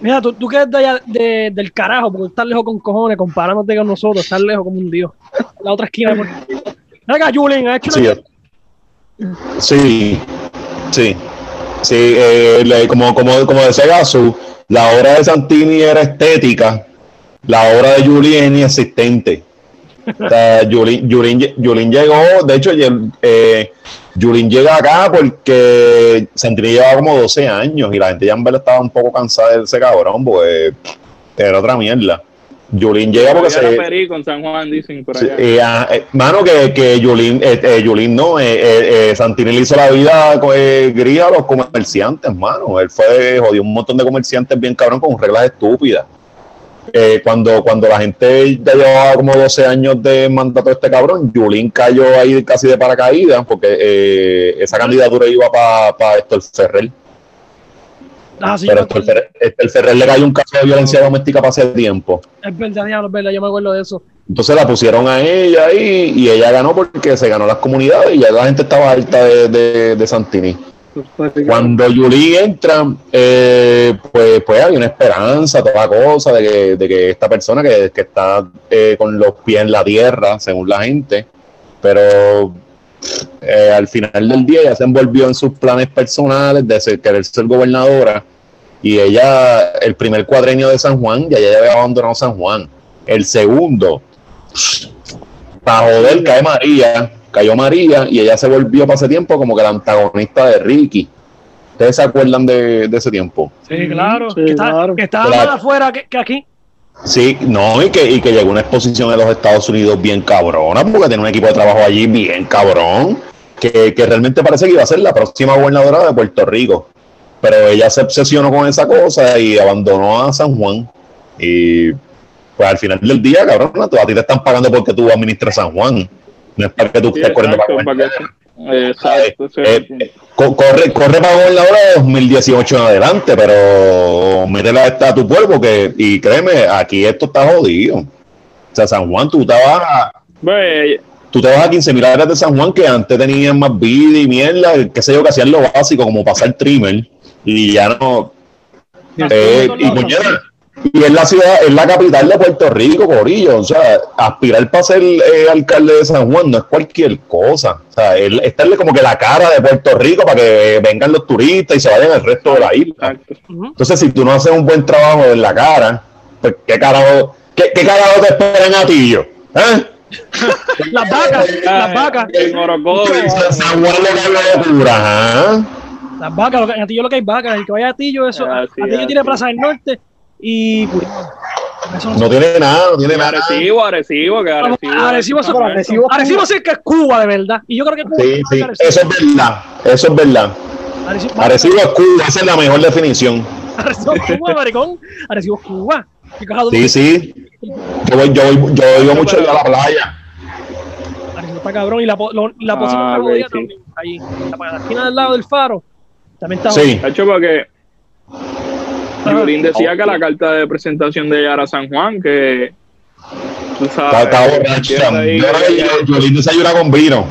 S2: mira tú, tú que eres de allá, de- del carajo, porque estás lejos con cojones, comparándote con nosotros, estás lejos como un dios. La otra esquina. Por... Mira acá, Julien, ha hecho
S6: Sí,
S2: una...
S6: sí, sí. Sí, eh, le- como, como, como decía Gasu, la obra de Santini era estética, la obra de Julien es inexistente. O sea, llegó, de hecho, eh, llega acá porque Santini llevaba como 12 años y la gente ya en verdad estaba un poco cansada de ese cabrón, porque era otra mierda. Julien llega porque se,
S3: Perico en San Juan, dicen por allá.
S6: eh, ah, eh, mano, que, que Yulín, eh, eh, Yulín no, eh, eh, eh, Santini le hizo la vida gris a los comerciantes, mano. Él fue, jodió un montón de comerciantes bien cabrón con reglas estúpidas. Eh, cuando, cuando la gente ya llevaba como 12 años de mandato de este cabrón, Yulín cayó ahí casi de paracaídas porque eh, esa candidatura iba para Héctor Ferrer.
S2: Ah, sí,
S6: Pero Héctor
S2: acuerdo.
S6: Ferrer, Héctor Ferrer le cayó un caso de violencia doméstica para hace tiempo.
S2: es verdad, diablo, es verdad, yo me acuerdo de eso.
S6: Entonces la pusieron a ella ahí y ella ganó porque se ganó las comunidades y ya la gente estaba alta de, de, de Santini. Cuando Yuli entra, eh, pues, pues hay una esperanza, toda cosa de que, de que esta persona que, que está eh, con los pies en la tierra, según la gente, pero eh, al final del día ella se envolvió en sus planes personales de ser- querer ser gobernadora y ella, el primer cuadrenio de San Juan, ya ella había abandonado San Juan. El segundo, para joder, cae María, cayó María y ella se volvió para ese tiempo como que la antagonista de Ricky. ¿Ustedes se acuerdan de, de ese tiempo?
S2: Sí, claro.
S4: Sí,
S2: que, está,
S4: claro.
S2: que estaba más afuera que, que aquí.
S6: Sí, no, y que, y que llegó una exposición en los Estados Unidos bien cabrona, porque tiene un equipo de trabajo allí bien cabrón, que, que realmente parece que iba a ser la próxima gobernadora de Puerto Rico. Pero ella se obsesionó con esa cosa y abandonó a San Juan. Y pues al final del día, cabrón, a ti te están pagando porque tú administras San Juan. No es para que tú
S3: Sí,
S6: estés corriendo
S3: exacto,
S6: para
S3: que- Exacto,
S6: Eh,
S3: punto.
S6: eh, co- corre, corre para gobernadora de 2018 en adelante, pero métela esta a tu pueblo que, y créeme, aquí esto está jodido. O sea, San Juan, tú te vas a,
S3: Pues,
S6: tú te vas a 15 mil áreas de San Juan que antes tenían más vida y mierda, qué sé yo, que hacían lo básico, como pasar trimmer, y ya no. eh, y, puñeta, y es la ciudad, es la capital de Puerto Rico, Corillo. O sea, aspirar para ser eh, alcalde de San Juan no es cualquier cosa. O sea, él, estarle como que la cara de Puerto Rico para que vengan los turistas y se vayan al resto de la isla. Entonces, si tú no haces un buen trabajo en la cara, pues qué carajo, qué, qué carajo te esperan a ti yo. ¿Eh?
S2: Las vacas, las vacas,
S3: En Orocovis.
S6: San Juan lo que es la locura, ¿ah?
S2: las vacas. En Atillo lo que hay vacas. El que vaya a Atillo, eso.
S3: Ah, sí,
S2: Atillo
S3: ah,
S2: tiene
S3: sí.
S2: Plaza del Norte y
S6: No tiene nada, no tiene nada.
S3: Arecibo, Arecibo, que Arecibo.
S2: Arecibo,
S4: Pero Arecibo-
S2: Arecibo sí que es Cuba, de verdad. Y yo creo que Cuba
S6: Sí, sí,
S2: Arecibo.
S6: eso es verdad, eso es verdad.
S2: Arecibo,
S6: Arecibo es Cuba, esa es la mejor definición.
S2: Arecibo es Cuba, maricón. Arecibo es Cuba. ¿Qué caja tú-
S6: Sí, sí. Yo voy, yo voy, yo voy mucho a la playa.
S2: Arecibo está cabrón. Y la, lo- la
S3: Ah,
S2: posible
S3: ok,
S2: jodida
S3: sí.
S2: también. Ahí, la, la esquina del lado del faro. También está
S6: Sí.
S3: Hecho, porque
S2: Ajá.
S3: Yulín decía que la carta de presentación de ella era San Juan, que tú
S6: Está,
S3: sabes.
S6: está Yolín desayuna con vino.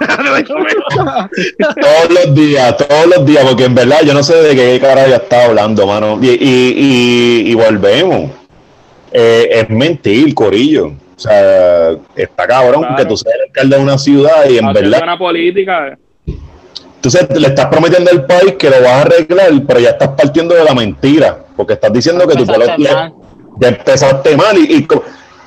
S6: todos los días, todos los días, porque en verdad yo no sé de qué cara ya estaba hablando, mano. Y, y, y, y volvemos. Eh, es mentir, Corillo. O sea, está cabrón
S3: Claro.
S6: que tú seas el alcalde de una ciudad y en verdad
S3: buena política.
S6: Entonces le estás prometiendo al país que lo vas a arreglar, pero ya estás partiendo de la mentira, porque estás diciendo que tu pueblo
S5: Empezaste
S6: ya,
S5: mal.
S6: ya empezaste mal y, y co-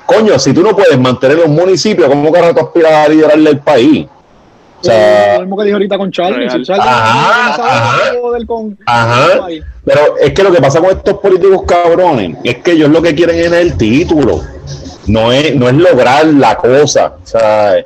S6: coño, si tú no puedes mantener un municipio, ¿cómo carajo tú aspiras a liderarle el país? O
S4: lo
S6: sea,
S4: mismo que dije ahorita con Charlie.
S6: Ajá, ajá.
S4: con-
S6: pero es que lo que pasa con estos políticos cabrones es que ellos lo que quieren es el título, no es, no es lograr la cosa, o sea,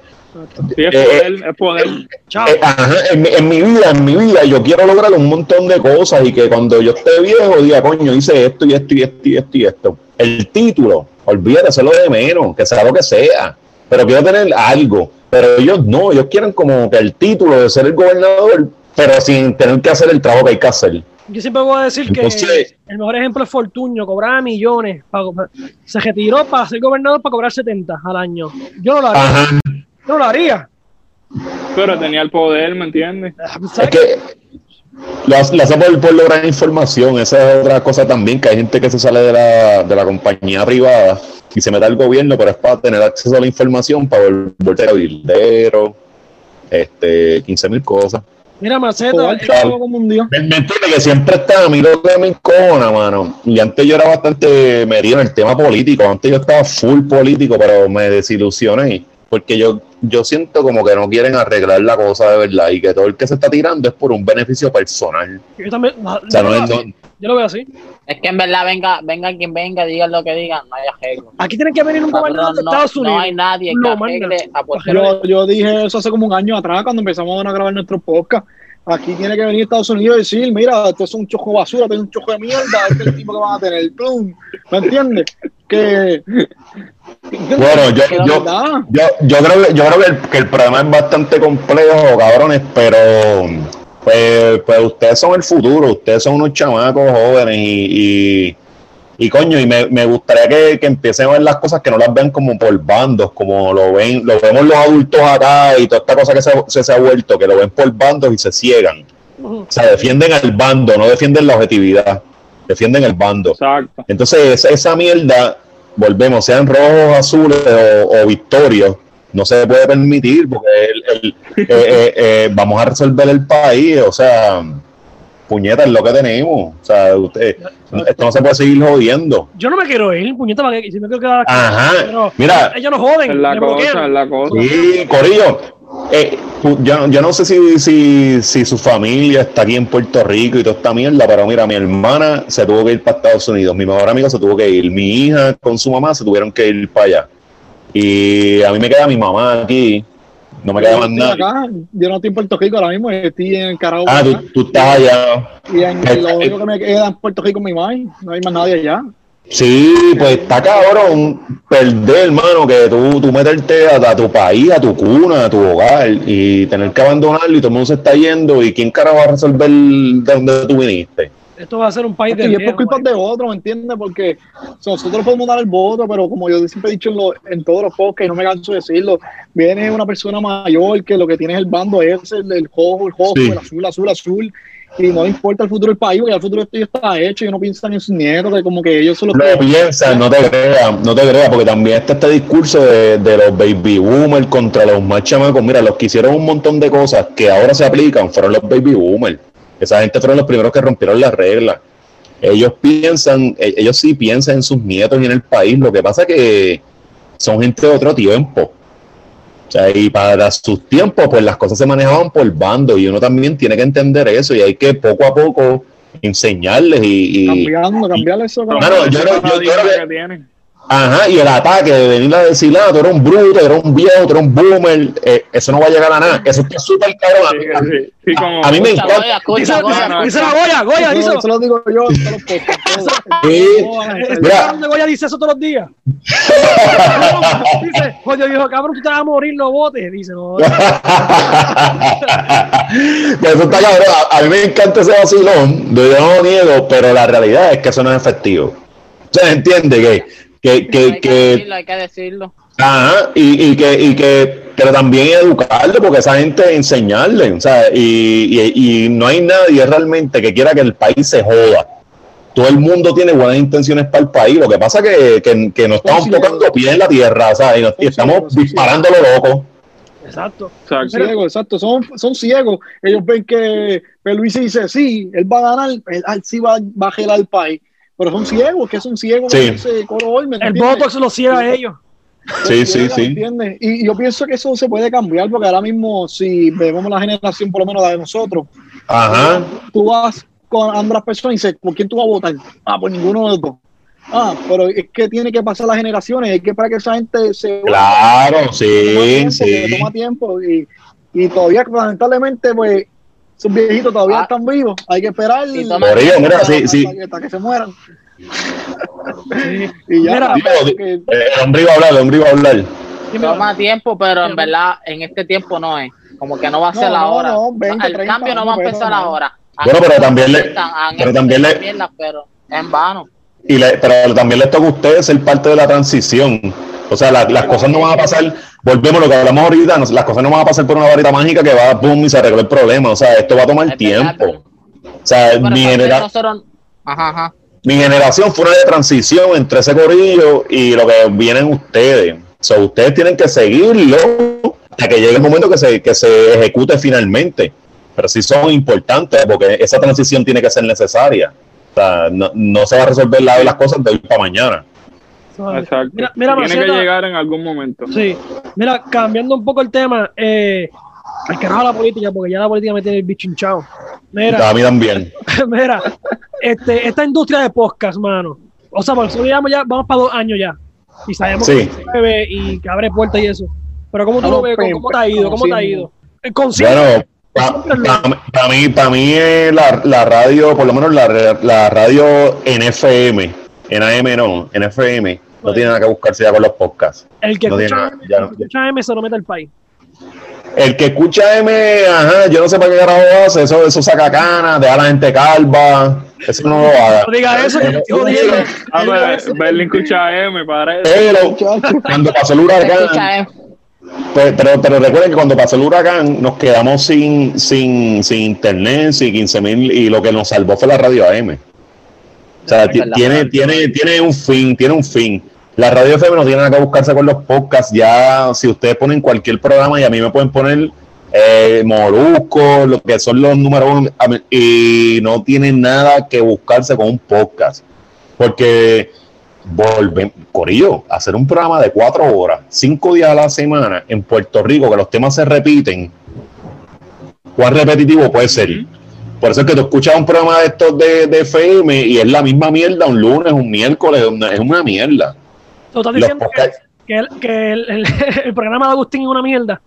S3: Sí, es
S6: Eh,
S3: poder, es poder.
S2: Chao.
S6: Eh, ajá, en, mi- en mi vida, en mi vida, yo quiero lograr un montón de cosas y que cuando yo esté viejo diga, coño, hice esto y esto y esto y esto y esto. El título, olvídate, hacerlo de menos, que sea lo que sea, pero quiero tener algo. Pero ellos no, ellos quieren como que el título de ser el gobernador, pero sin tener que hacer el trabajo que hay que hacer.
S2: Yo siempre voy a decir que el mejor ejemplo es Fortuño, cobraba millones. se retiró para ser gobernador para cobrar 70 al año. Yo no lo haría.
S6: Ajá.
S2: No lo haría.
S3: Pero tenía el poder, ¿me entiendes?
S6: Es
S2: ¿Sabes
S6: que lo hace, lo hace por, por lograr información. Esa es otra cosa también, que hay gente que se sale de la, de la compañía privada y se mete al gobierno, pero es para tener acceso a la información, para volverse cabildero, este, 15 mil cosas.
S2: Mira, Maceta,
S4: como un día.
S6: Me, entiende que siempre está, a mí lo que me encojona, mano. Y antes yo era bastante metido en el tema político. Antes yo estaba full político, pero me desilusioné. Porque yo, yo siento como que no quieren arreglar la cosa de verdad y que todo el que se está tirando es por un beneficio personal.
S2: yo también. no,
S6: O sea,
S2: yo,
S6: no
S2: lo
S6: es-
S2: veo así. Yo lo veo así.
S5: Es que en verdad venga, venga quien venga, digan lo que digan, no hay arreglo.
S2: Aquí tiene que venir un gobernador de
S5: no,
S2: Estados
S5: no
S2: Unidos.
S5: hay nadie que arregle a
S2: Yo,
S4: yo dije eso hace como un año atrás cuando empezamos a grabar nuestro podcast. Aquí tiene que venir Estados Unidos y decir, mira, esto es un chojo de basura, esto es un chojo de mierda, este es el tipo que van a tener. Plum. ¿Me entiendes? Que...
S6: Bueno, yo,
S4: Que
S6: yo, yo, yo creo, que, yo creo que, el, que el problema es bastante complejo, cabrones, pero pues, pues ustedes son el futuro, ustedes son unos chamacos jóvenes y, y, y coño, y me, me gustaría que, que empiecen a ver las cosas que no las vean como por bandos, como lo ven, lo vemos los adultos acá y toda esta cosa que se, se, se ha vuelto, que lo ven por bandos y se ciegan. O sea, defienden al bando, no defienden la objetividad, defienden el bando.
S3: Exacto.
S6: Entonces, esa, esa mierda, volvemos, sean rojos, azules o, o victorios, no se puede permitir porque el- el- eh, eh, eh, vamos a resolver el país, o sea, puñeta es lo que tenemos, o sea, usted, esto no se puede seguir jodiendo.
S2: Yo no me quiero ir, puñeta, para que si me quiero quedar aquí.
S6: Ajá,
S2: Pero
S6: mira,
S2: ellos no joden.
S3: Es la cosa,
S2: bloquean.
S3: es la cosa.
S6: Sí, Corillo. eh, yo, yo no sé si, si, si su familia está aquí en Puerto Rico y toda esta mierda, pero mira, mi hermana se tuvo que ir para Estados Unidos, mi mejor amigo se tuvo que ir, mi hija con su mamá se tuvieron que ir para allá. Y a mí me queda mi mamá aquí, no me queda más nada.
S4: acá, yo no estoy en Puerto Rico ahora mismo, estoy en Caracas.
S6: Ah, tú, tú estás allá.
S4: Y en, lo único que me queda en Puerto Rico es mi madre, no hay más nadie allá.
S6: Sí, pues está cabrón perder, hermano, que tú, tú meterte a, a tu país, a tu cuna, a tu hogar y tener que abandonarlo y todo el mundo se está yendo y quién carajo va a resolver de donde tú viniste.
S2: Esto va a ser un país de
S4: Y es por culpa de otro, ¿me entiendes? Porque nosotros podemos dar el voto, pero como yo siempre he dicho en, lo- en todos los podcasts, y no me canso de decirlo, viene una persona mayor que lo que tiene es el bando ese, el, el rojo, el rojo,
S6: Sí.
S4: el azul, azul, azul, y no importa el futuro del país, porque el futuro de ellos está hecho, y no piensan en sus nietos, que como que ellos son los
S6: Lo
S4: que...
S6: piensas, no te creas, no te creas, porque también está este discurso de, de los baby boomers contra los más chamacos. Mira, los que hicieron un montón de cosas que ahora se aplican fueron los baby boomers. Esa gente fueron los primeros que rompieron las reglas. Ellos piensan, e- ellos sí piensan en sus nietos y en el país. Lo que pasa que son gente de otro tiempo. O sea, y para sus tiempos, pues las cosas se manejaban por bando y uno también tiene que entender eso y hay que poco a poco enseñarles y, y-
S4: Cambiando, cambiar eso.
S6: Mano, yo yo- creo que-. Ajá, y el ataque de venir a decir, ah, tú eres un bruto, tú eres un viejo, tú eres un boomer, eh, eso no va a llegar a nada. Eso está súper caro.
S3: Sí, sí, sí, como-
S6: A mí me encanta.
S5: Goya, escucha,
S2: Dice, la Goya, Goya,
S4: Eso,
S2: dice.
S4: eso lo digo yo los
S2: Este
S6: Mira.
S2: cabrón de Goya dice eso todos los días. dice, Goya dijo, cabrón, tú te vas a morir, no votes. Dice, no.
S6: Eso está cabrón. A, a mí me encanta ese vacilón, yo no lo niego, pero la realidad es que eso no es efectivo. O sea, entiende que, que, que,
S5: hay que
S6: que
S5: decirlo, hay que decirlo.
S6: Ajá, y, y que, y que, pero también educarle, porque esa gente enseñarle, o sea, y, y, y no hay nadie realmente que quiera que el país se joda. Todo el mundo tiene buenas intenciones para el país, lo que pasa es que, que, que nos estamos
S4: Sí,
S6: tocando pies en la tierra, o sea, y, nos- estamos disparando lo loco.
S2: Exacto.
S3: Exacto.
S4: Son ciegos, exacto, son, son ciegos. Ellos ven que Luis dice, sí, él va a ganar, él, él sí va, va a gelar el país. Pero son ciegos, que son ciegos.
S6: Sí.
S4: como dice Coro Olmen,
S2: El
S4: ¿entiendes?
S2: Botox lo ciega a ellos.
S6: Sí, sí,
S4: Ciega,
S6: sí.
S4: ¿entiendes? Y yo pienso que eso se puede cambiar, porque ahora mismo, si vemos la generación, por lo menos la de nosotros,
S6: Ajá,
S4: tú vas con otras personas y dices, ¿por quién tú vas a votar? Ah, por ninguno de los dos. Ah, pero es que tiene que pasar las generaciones, hay que para que esa gente se
S6: claro,
S4: toma
S6: sí,
S4: tiempo, que
S6: sí.
S4: toma tiempo y, y todavía lamentablemente pues esos viejitos todavía
S5: Ah.
S4: están vivos hay que esperar
S6: Por ello, mira, sí,
S4: hasta,
S6: sí.
S4: que- hasta que se mueran y ya
S2: Mira,
S4: porque-
S6: El hombre iba a hablar, el hombre iba a hablar.
S5: Toma tiempo, pero en verdad, en este tiempo no es. Como que no va a
S4: No,
S5: ser
S4: no,
S5: ahora.
S4: no, 20,
S5: el
S4: 30
S5: cambio no va a empezar ahora.
S6: Bueno, pero también le- pero también le-
S5: mierda, pero en vano.
S6: Y le- pero también les toca a ustedes ser parte de la transición. O sea, la- las cosas no van a pasar, volvemos a lo que hablamos ahorita, las cosas no van a pasar por una varita mágica que va, boom, y se arregla el problema. O sea, esto va a tomar
S5: Es verdad,
S6: tiempo.
S5: pero-
S6: O sea,
S5: pero
S6: mi,
S5: tal vez
S6: genera-
S5: nosotros- Ajá, ajá.
S6: mi generación fue una de transición entre ese corillo y lo que vienen ustedes. O sea, ustedes tienen que seguirlo hasta que llegue el momento que se, que se ejecute finalmente. Pero sí son importantes porque esa transición tiene que ser necesaria. O sea, no, no se va a resolver la de las cosas de hoy para mañana.
S3: Exacto.
S2: Mira, mira,
S3: Tiene que llegar en algún momento.
S2: Sí, mira, cambiando un poco el tema, eh, al carajo la política, porque ya la política me tiene el bicho hinchado. Mira,
S6: A mí también.
S2: mira, este, esta industria de podcast, mano. O sea, por eso digamos ya, vamos para dos años ya. Y sabemos
S6: Sí.
S2: que se y que abre puertas y eso. Pero ¿cómo tú lo ves? ¿Cómo, te ha ido? ¿Cómo te ha ido?
S6: Bueno, para mí, para mí eh, la, la radio, por lo menos la, la radio en FM, en AM no, en FM, no tiene nada que buscarse ya con los podcasts.
S2: el que
S6: no tiene
S2: escucha,
S6: nada, ya no-
S2: el que escucha M se lo mete al país.
S6: El que escucha M, ajá, yo no sé para qué carajo hace, eso, eso saca canas, deja a la gente calva, eso no lo haga.
S2: No diga eso, que
S3: pues,
S2: eso.
S3: Berlín escucha M, para eso.
S6: Pero cuando pasó el huracán, Pues, pero, pero recuerden que cuando pasó el huracán nos quedamos sin, sin, sin internet, sin 15 mil y lo que nos salvó fue la radio AM. O sea, tiene, tiene, tiene un fin, tiene un fin. La radio FM no tiene nada que buscarse con los podcasts. Ya, si ustedes ponen cualquier programa y a mí me pueden poner eh, Molusco, lo que son los números uno, y no tiene nada que buscarse con un podcast. Porque volvemos, Corillo, hacer un programa de cuatro horas, cinco días a la semana en Puerto Rico, que los temas se repiten, ¿cuán repetitivo puede ser? Por eso es que tú escuchas un programa de estos de, de FM y es la misma mierda un lunes, un miércoles, una- es una mierda.
S2: Tú estás diciendo que,
S6: podcasts-
S2: que el, que el, el- el programa de Agustín es una mierda.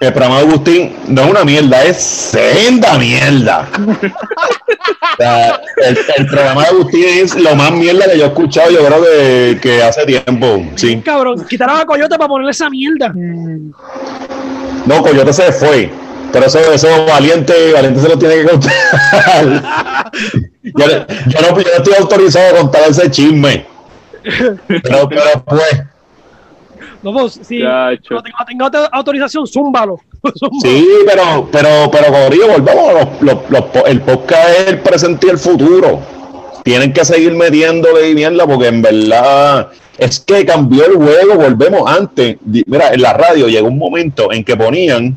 S6: El programa de Agustín no es una mierda, es senda mierda. O sea, el, el programa de Agustín es lo más mierda que yo he escuchado, yo creo que, que hace tiempo. Sí.
S2: Cabrón, quitaron a Coyote para ponerle esa mierda.
S6: No, Coyote se fue. Pero eso, eso valiente, valiente se lo tiene que contar. yo, yo no, yo no estoy autorizado a contar ese chisme. Pero, pero pues,
S2: No, pues, si no tengo, tengo auto- autorización, zúmbalo. Zúmbalo.
S6: sí, pero, pero, pero, Corillo, volvamos. Los, los- los el podcast es el presente y el futuro. Tienen que seguir metiéndole y mierda porque en verdad es que cambió el juego. Volvemos antes. Mira, en la radio llegó un momento en que ponían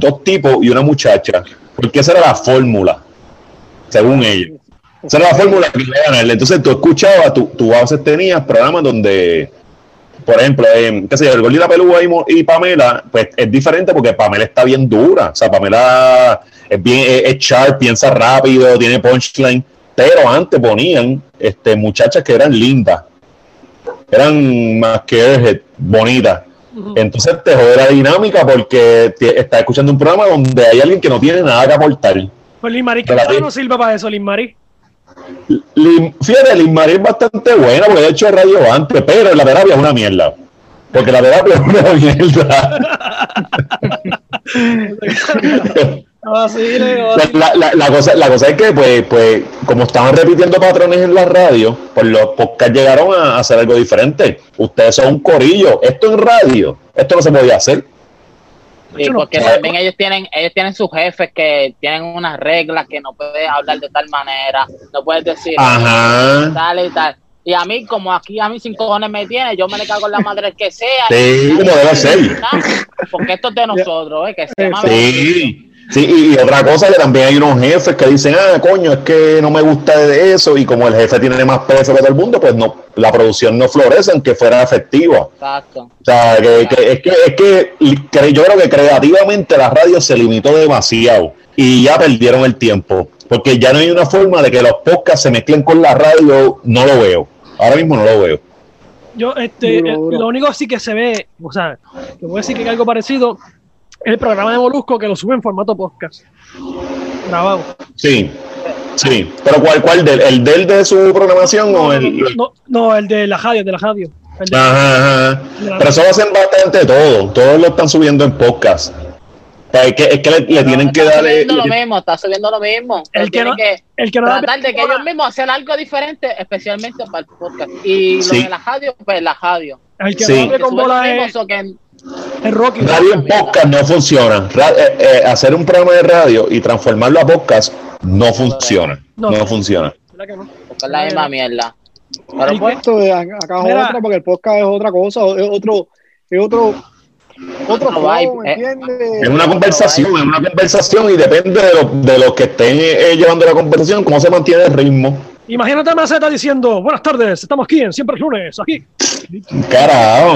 S6: dos tipos y una muchacha, porque esa era la fórmula, según ellos. Esa era la fórmula que iba a ganar. Entonces tú escuchabas, tú, tú a veces tenías programas donde, por ejemplo, eh, qué sé yo, el Gol y la Pelúa y, Pamela, pues es diferente porque Pamela está bien dura. O sea, Pamela es bien, es, es sharp, piensa rápido, tiene punchline. Pero antes ponían este, muchachas que eran lindas, eran más que bonitas. Entonces te jode la dinámica porque te- estás escuchando un programa donde hay alguien que no tiene nada que aportar.
S2: Pues Lin Marí, no sirve para eso, Marí.
S6: Lim- fíjate, Liz es bastante buena porque ha hecho radio antes, pero la terapia es una mierda. Porque la terapia es una mierda. La, la- la cosa, la cosa es que, pues, pues, como estaban repitiendo patrones en la radio, pues los podcasts llegaron a, hacer algo diferente. Ustedes son un corillo. Esto en radio, esto no se podía hacer.
S5: Sí, porque también ellos tienen, ellos tienen sus jefes que tienen unas reglas que no puedes hablar de tal manera, no puedes decir
S6: Ajá.
S5: tal y tal. Y a mí, como aquí a mí sin cojones me tiene, yo me le cago en la madre que sea.
S6: Sí, como debe ser.
S5: Porque esto es de nosotros, ¿eh? Que se llama
S6: Sí. Sí, y, y otra cosa que también hay unos jefes que dicen, ah, coño, es que no me gusta de eso, y como el jefe tiene más peso que todo el mundo, pues no, la producción no florece aunque fuera efectiva.
S5: Exacto.
S6: O sea, que, que- es que, es que yo creo que creativamente la radio se limitó demasiado y ya perdieron el tiempo. Porque ya no hay una forma de que los podcasts se mezclen con la radio, no lo veo. Ahora mismo no lo veo.
S2: Yo, este,
S4: Duro,
S2: eh,
S4: duro.
S2: lo único sí que se ve, o sea, te voy a decir que hay algo parecido, el programa de Molusco que lo sube en formato podcast. Grabado.
S6: Sí, sí. Pero ¿cuál, cuál? Del, ¿El del de su programación o el...?
S2: No, no, el de la radio, el de la radio. De-
S6: Ajá, ajá. Pero eso lo hacen bastante todo. Todos lo están subiendo en podcast. Pues es que, es que le, le tienen que
S5: está
S6: dar. eh,
S5: subiendo lo mismo, está subiendo lo mismo.
S2: El que no-
S5: que
S2: El que no da
S5: tratar de que ellos mismos hacer algo diferente, especialmente para el podcast. Y lo
S6: Sí.
S5: de la radio, pues la radio.
S2: el que
S6: Sí.
S2: no
S5: Que
S2: con
S5: lo
S2: bola es, es Rocky.
S6: Radio en podcast no funciona. Ra- eh, eh, hacer un programa de radio y transformarlo a podcast no funciona.
S2: No.
S6: No, funciona.
S2: ¿Verdad que no?
S5: es la misma mierda. Pero pues,
S4: Esto de acá es otra, porque el podcast es otra cosa, es otro, es otro, otro
S5: Otro
S4: flow,
S5: vibe,
S4: ¿me
S5: eh.
S4: entiendes?
S6: Es una conversación, es una conversación y depende de, lo- de los que estén eh, llevando la conversación, cómo se mantiene el ritmo.
S2: Imagínate a Maceta diciendo, buenas tardes, estamos aquí en Siempre es Lunes, aquí.
S6: Carajo.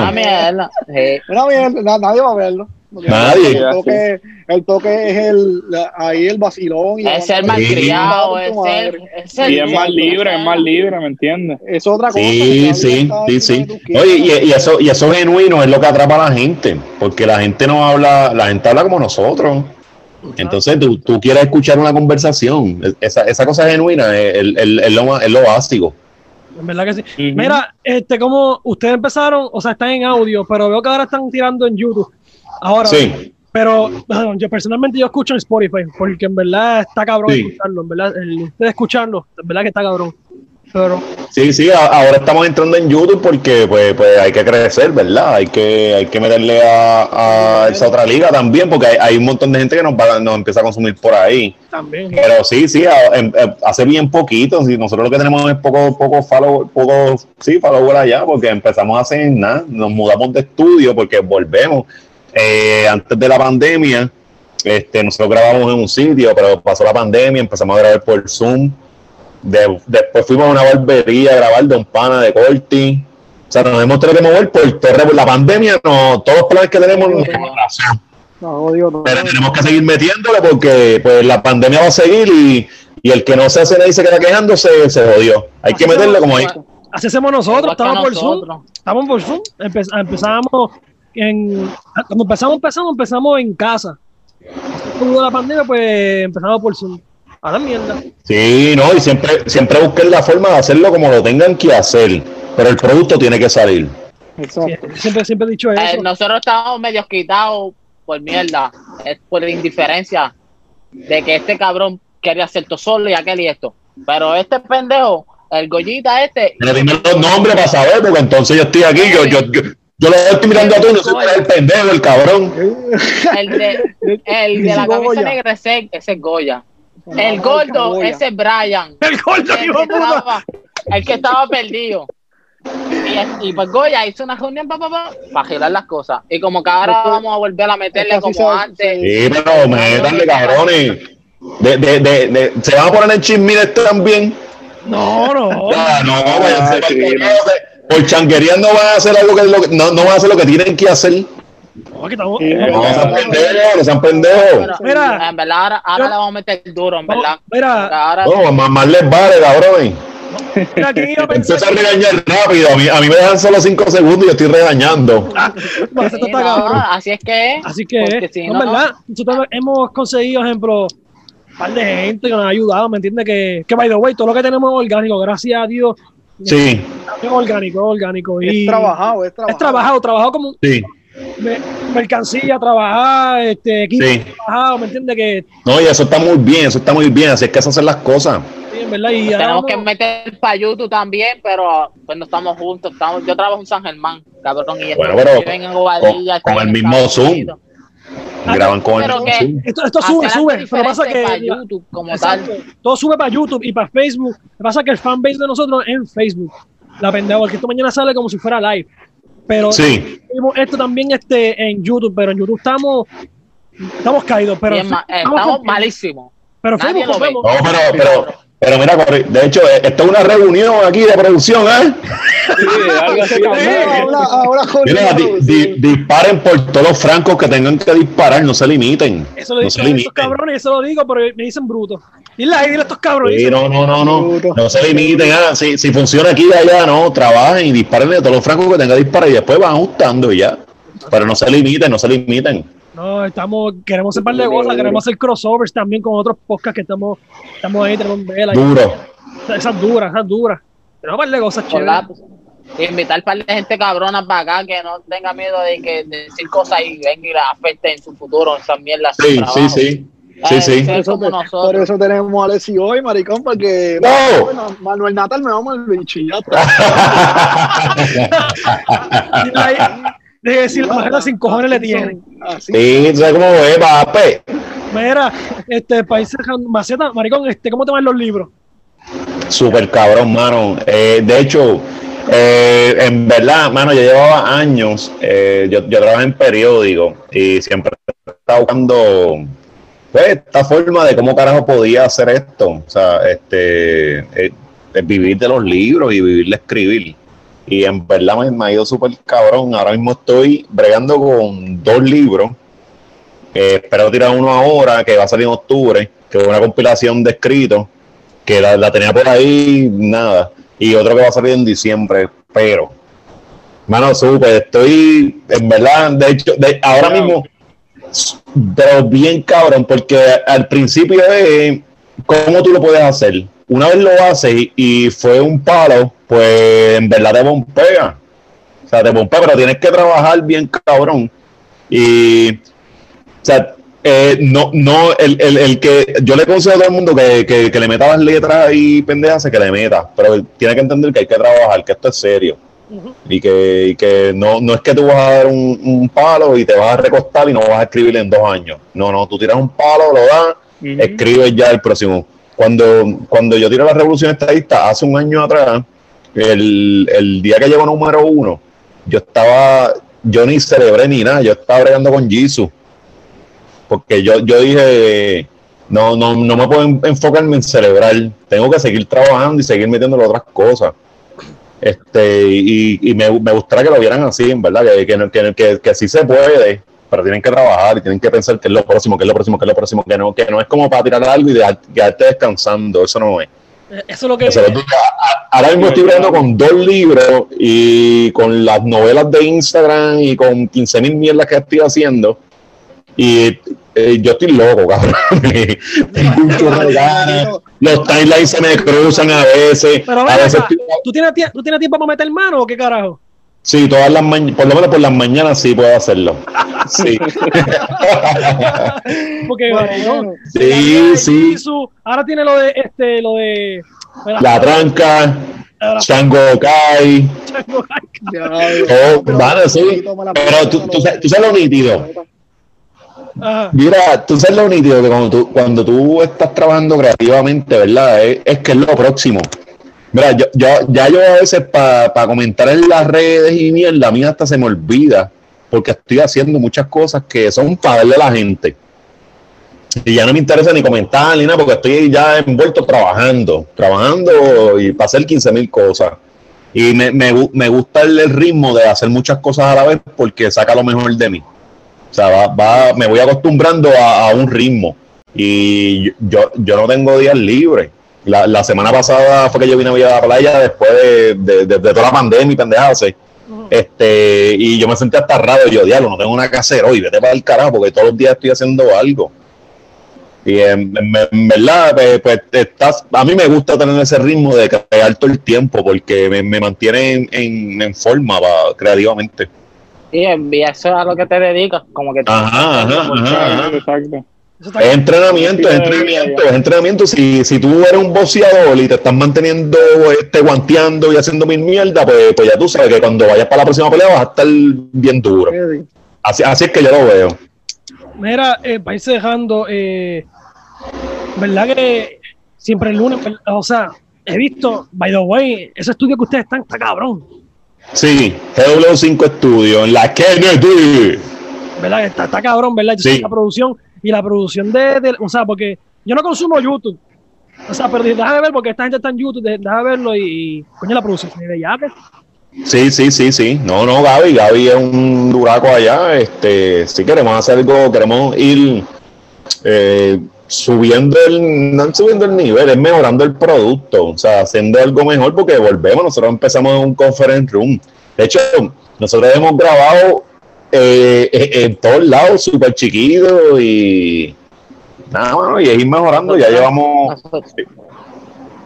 S4: na- nadie va a verlo.
S6: Nadie.
S4: El toque, el toque es el, ahí el vacilón. Y
S5: Es ser malcriado, es ser. Es ser
S3: Y es más libre, es más
S5: libre.
S3: ¿me entiendes?
S4: Es otra cosa.
S6: Sí, sí, sí, sí. Oye, y, y eso, y eso genuino es lo que atrapa a la gente, porque la gente no habla, la gente habla como nosotros. Entonces tú, tú quieres escuchar una conversación. Esa, esa cosa genuina es, el- el- es lo, es lo básico.
S2: En verdad que sí. Mira, este, como ustedes empezaron, o sea, están en audio, pero veo que ahora están tirando en YouTube. Ahora,
S6: Sí.
S2: pero bueno, yo personalmente yo escucho en Spotify, porque en verdad está cabrón
S6: Sí.
S2: escucharlo, en verdad, el, ustedes escucharlo, en verdad que está cabrón. Pero
S6: Sí, sí, ahora estamos entrando en YouTube porque pues, pues hay que crecer, ¿verdad? Hay que, hay que meterle a, a esa otra liga también, porque hay, hay un montón de gente que nos, va, nos empieza a consumir por ahí.
S2: también.
S6: Pero sí, sí, em, hace bien poquito. Nosotros lo que tenemos es poco, poco follow, poco, sí, follower allá, porque empezamos a hacer nada, nos mudamos de estudio porque volvemos. Eh, antes de la pandemia, este, nosotros grabamos en un sitio, pero pasó la pandemia, empezamos a grabar por Zoom. De- después fuimos a una barbería a grabar de un pana de Corti. O sea, nos hemos tenido que mover por todo. La pandemia, no, todos los planes que tenemos retrasó
S4: No, jodido, no.
S6: pero tenemos que seguir metiéndole porque pues la pandemia va a seguir y, y el que no se hace nada y se queda quejando se, se jodió. Hay que meterle como ahí.
S2: Así hacemos nosotros, estamos por Zoom, estamos por Zoom, Empe- empezamos en, cuando empezamos, empezamos, empezamos en casa. De la pandemia, pues empezamos por Zoom. A la mierda.
S6: Sí, no, y siempre, siempre busquen la forma de hacerlo como lo tengan que hacer, pero el producto tiene que salir.
S4: Exacto.
S2: Siempre, siempre he dicho
S5: Eh,
S2: eso.
S5: nosotros estábamos medio quitados por mierda, es por indiferencia de que este cabrón quería hacer todo solo y aquel y esto. Pero este pendejo, el Goyita este,
S6: Pero dime los nombres para saber, porque entonces yo estoy aquí, yo, yo, yo, yo lo estoy mirando a tú y no sé cuál es el pendejo, el cabrón.
S5: el de, el de la camisa negra ese, ese es Goya. El gordo, ese es Brian.
S2: El gordo,
S5: El
S2: hijo
S5: que estaba, el que estaba perdido. Y, y pues Goya hizo una reunión para pa, pa, girar las cosas. Y como que ahora vamos a volver a meterle
S4: sí
S5: como antes.
S6: Sí, pero métanle, cabrones. De, de, de, de- ¿Se van a poner en chismir este también?
S2: No, no.
S6: Ah, no, váyanse
S3: Ah, sí,
S6: que Por changuería no van a hacer algo que, lo que- no, no van a hacer lo que tienen que hacer.
S2: No, que estamos- eh,
S6: No sean pendejos, no sean pendejos.
S2: Mira.
S5: en verdad, ahora, ahora
S2: Yo-
S5: le vamos a meter duro, en verdad.
S2: mira,
S5: ahora,
S6: No, más, más les vale, cabrón.
S2: mira, ¿quién iba a pensar
S6: Empieza a regañar rápido. A mí, a mí me dejan solo cinco segundos y yo estoy regañando.
S5: Sí, no,
S2: cabrón?
S5: así es que es.
S2: Así que,
S5: Porque si
S2: no,
S5: no,
S2: en verdad, nosotros hemos conseguido, ejemplo, un par de gente que nos ha ayudado, ¿me entiendes? Que, que, by the way, todo lo que tenemos es orgánico, gracias a Dios,
S6: Sí,
S2: es orgánico, es orgánico. Y
S4: Es trabajado, es trabajado.
S2: Es trabajado, trabajado como
S6: sí,
S2: mercancía, trabajar, este, equipo
S6: sí.
S2: trabajado, ¿me entiendes? Que,
S6: No, y eso está muy bien, eso está muy bien. Así es que se hacen las cosas.
S2: sí, en verdad, y ahora
S5: Tenemos que meter para YouTube también, pero pues no estamos juntos. Estamos, yo trabajo en San Germán, cabrón, y
S6: Bueno,
S5: estos
S6: pero
S5: viven en Bobadilla,
S6: con- el mismo
S5: Estados
S6: Zoom.
S5: Unidos.
S6: Graban con el
S5: pero que-
S6: Zoom.
S2: esto, esto sube, sube, pero pasa que
S5: para YouTube como
S2: Exacto.
S5: tal.
S2: todo sube para YouTube y para Facebook. Lo que pasa es que el fanbase de nosotros es en Facebook. La pendeja, porque esto mañana sale como si fuera live. Pero
S6: Sí,
S2: esto también este, en YouTube, pero en YouTube estamos estamos caídos, pero,
S5: Bien
S2: estamos
S5: estamos malísimos.
S2: pero
S5: nadie
S2: Facebook
S5: lo ve.
S2: vemos.
S6: no, pero, pero, pero mira, de hecho, eh, esto es una reunión aquí de producción, ¿eh?
S3: Sí, algo así.
S4: Ahora, ahora,
S6: Mira, di-
S4: jodido,
S6: di-
S4: sí.
S6: disparen por todos los francos que tengan que disparar, no se limiten.
S2: Eso lo
S6: no
S2: digo
S6: se
S2: a estos
S6: limiten.
S2: cabrones, eso lo digo, pero me dicen bruto. Dile ahí, dile a estos cabrones.
S6: Sí, no, no, no, no. No se limiten. ah, si, si funciona aquí y allá, no. Trabajen y disparen de todos los francos que tengan que disparar y después van ajustando y ya. Pero no se limiten, no se limiten.
S2: No, estamos, queremos hacer un par de cosas, queremos hacer crossovers también con otros podcasts que estamos, estamos ahí, tenemos vela.
S6: Duro.
S2: Esas duras, esas duras. Tenemos un par de cosas chéveres.
S5: Collab. invitar par de gente cabrona para acá que no tenga miedo de que de decir cosas y venga y la afecte en su futuro, esas mierdas.
S6: Sí, sí, sí. Sí, sí.
S4: Por eso, por eso tenemos a Alessi hoy, maricón, porque
S6: ¡No!
S4: Bueno, Manuel Natal me vamos al bicho y ya está.
S2: De decir, la mujer sin cojones le tienen.
S4: Así.
S6: Sí, sabes cómo es, papi.
S2: Mira, este país Maceta, maricón, este, ¿cómo te van los libros?
S6: Súper cabrón, mano. Eh, de hecho, eh, en verdad, mano, yo llevaba años, eh, yo, yo trabajaba en periódico y siempre estaba buscando pues, esta forma de cómo carajo podía hacer esto. O sea, este, eh, vivir de los libros y vivir de escribir. Y en verdad me, me ha ido súper cabrón. Ahora mismo estoy bregando con dos libros. Eh, espero tirar uno ahora, que va a salir en octubre, que es una compilación de escritos que la, la tenía por ahí, nada. Y otro que va a salir en diciembre, pero. Mano, súper, estoy, en verdad, de hecho, de, ahora mismo, pero bien cabrón, porque al principio es cómo tú lo puedes hacer. Una vez lo haces y, y fue un palo, pues en verdad te bombea. O sea, te bombea, pero tienes que trabajar bien cabrón. Y, o sea, eh, no, no, el, el, el que yo le aconsejo a todo el mundo que, que, que le meta las letras y pendejas, que le meta, pero tiene que entender que hay que trabajar, que esto es serio. Y que, y que no, no es que tú vas a dar un, un palo y te vas a recostar y no vas a escribir en dos años. No, no, tú tiras un palo, lo das,
S3: Ujú.
S6: escribes ya el próximo. Cuando, cuando yo tiré la revolución estadista hace un año atrás, el, el día que llegó número uno, yo estaba, yo ni celebré ni nada, yo estaba bregando con Jesus. Porque yo, yo dije, no, no, no me puedo en- enfocarme en celebrar, tengo que seguir trabajando y seguir metiéndole otras cosas. Este, y, y me, me gustaría que lo vieran así, verdad, que, que, que, que, que se puede, pero tienen que trabajar y tienen que pensar que es lo próximo, que es lo próximo, que es lo próximo, que no, que no es como para tirar algo y dejar- quedarte descansando, eso no es.
S2: Eso es lo que.
S6: Es ahora mismo estoy bregando con dos libros y con las novelas de Instagram y con 15 mil mierdas que estoy haciendo. Y eh, yo estoy loco, cabrón. Los timelines se me cruzan a veces.
S2: Pero
S6: a veces estoy-
S2: ¿tú tienes, tie- ¿tú tienes tiempo para meter mano o qué carajo?
S6: Sí, todas las mañanas, por lo menos por las mañanas sí puedo hacerlo. Sí,
S2: Porque
S4: Bueno,
S6: sí, sí.
S2: Jisoo, ahora tiene lo de este, lo de.
S6: La tranca, Chango Kai, oh, vale, sí. Pero tú, tú, sabes- tú sabes lo nítido.
S2: Ajá.
S6: Mira, tú sabes lo nítido que cuando tú, cuando tú estás trabajando creativamente, ¿verdad? Es, es que es lo próximo. Mira, yo, ya yo a veces para comentar en las redes y mierda, a mí hasta se me olvida, porque estoy haciendo muchas cosas que son para darle a la gente. Y ya no me interesa ni comentar ni nada, porque estoy ya envuelto trabajando, trabajando y para hacer 15 mil cosas. Y me, me, me gusta el, el ritmo de hacer muchas cosas a la vez porque saca lo mejor de mí. O sea, va, va- me voy acostumbrando a, a un ritmo. Y yo, yo no tengo días libres. La, la semana pasada fue que yo vine a Villa de la Playa después de, de- de- de toda la pandemia y pendejadas. Este, y yo me sentí hasta raro. Y yo, diablo, no tengo nada que hacer hoy. Vete para el carajo, porque todos los días estoy haciendo algo. Y en, en- en verdad, pues, pues, estás, a mí me gusta tener ese ritmo de crear todo el tiempo porque me, me mantiene en, en- forma va, creativamente.
S5: Sí, y eso es a lo que te dedicas, como que
S6: Ajá, ajá, ajá, ajá.
S3: Exacto.
S6: Es entrenamiento, es entrenamiento, es entrenamiento. Si, si tú eres un boxeador y te estás manteniendo este, guanteando y haciendo mil mierda, pues, pues ya tú sabes que cuando vayas para la próxima pelea vas a estar bien duro. Así, así es que yo lo veo.
S2: Mira, eh, para irse dejando, eh, ¿verdad que siempre el lunes, o sea, he visto, by the way, ese estudio que ustedes están está cabrón,
S6: Sí, GW5 Studio en la Kennedy.
S2: ¿verdad? que Está, está cabrón, ¿verdad? Yo
S6: Sí.
S2: la producción y la producción de, o sea, porque yo no consumo YouTube, o sea, pero déjame ver porque esta gente está en YouTube, déjame verlo y, y, coño, la producción se ve ya, pues.
S6: Sí, sí, sí, sí. No, no, Gaby, Gaby es un duraco allá. Este, sí queremos hacer algo, queremos ir eh, subiendo el, no subiendo el nivel, es mejorando el producto, o sea, haciendo algo mejor porque volvemos, nosotros empezamos en un conference room. De hecho, nosotros hemos grabado eh, eh, en todos lados, súper chiquito y nada, bueno, y es ir mejorando, ya llevamos,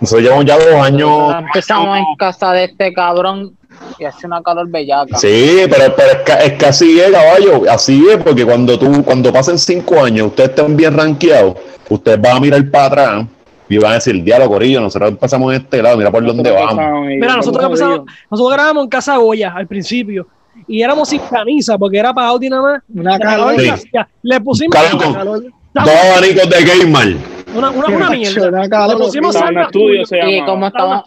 S5: nosotros,
S6: llevamos ya dos años.
S5: nosotros empezamos en casa de este cabrón y hace una calor bellaca.
S6: Sí, pero, pero es, que, es que así es, caballo. Así es, porque cuando tú, cuando pasen cinco años, ustedes estén bien rankeados, ustedes van a mirar para atrás y van a decir, diálogo, Corillo, nosotros empezamos en este lado, mira por dónde vamos.
S2: Mira, nosotros, empezamos, nosotros grabamos en Casa Goya al principio y éramos sin camisa porque era para Audi nada más.
S4: Una
S2: calor. Le pusimos
S6: Calor con-
S4: calor.
S6: Dos abanicos de Gamer.
S2: una, una, una mierda.
S4: Una calor.
S2: Le pusimos
S3: Studio se.
S5: Y como estaba,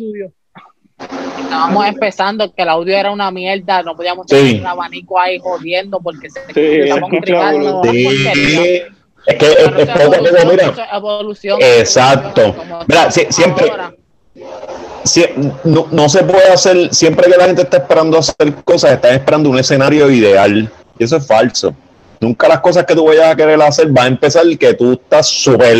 S5: estábamos empezando, que el audio era una mierda, no podíamos
S6: Sí.
S5: tener un abanico ahí jodiendo porque se
S3: Sí,
S5: estábamos
S3: se escucha
S5: gritando,
S6: Sí. Es que es, es
S5: eso
S6: poco a poco,
S5: evolución,
S6: mira. Exacto.
S5: evolución, como
S6: Mira, sí,
S5: estamos
S6: siempre-
S5: ahora.
S6: Sí, no, no se puede hacer, siempre que la gente está esperando hacer cosas, están esperando un escenario ideal. Y eso es falso. Nunca las cosas que tú vayas a querer hacer va a empezar que tú estás súper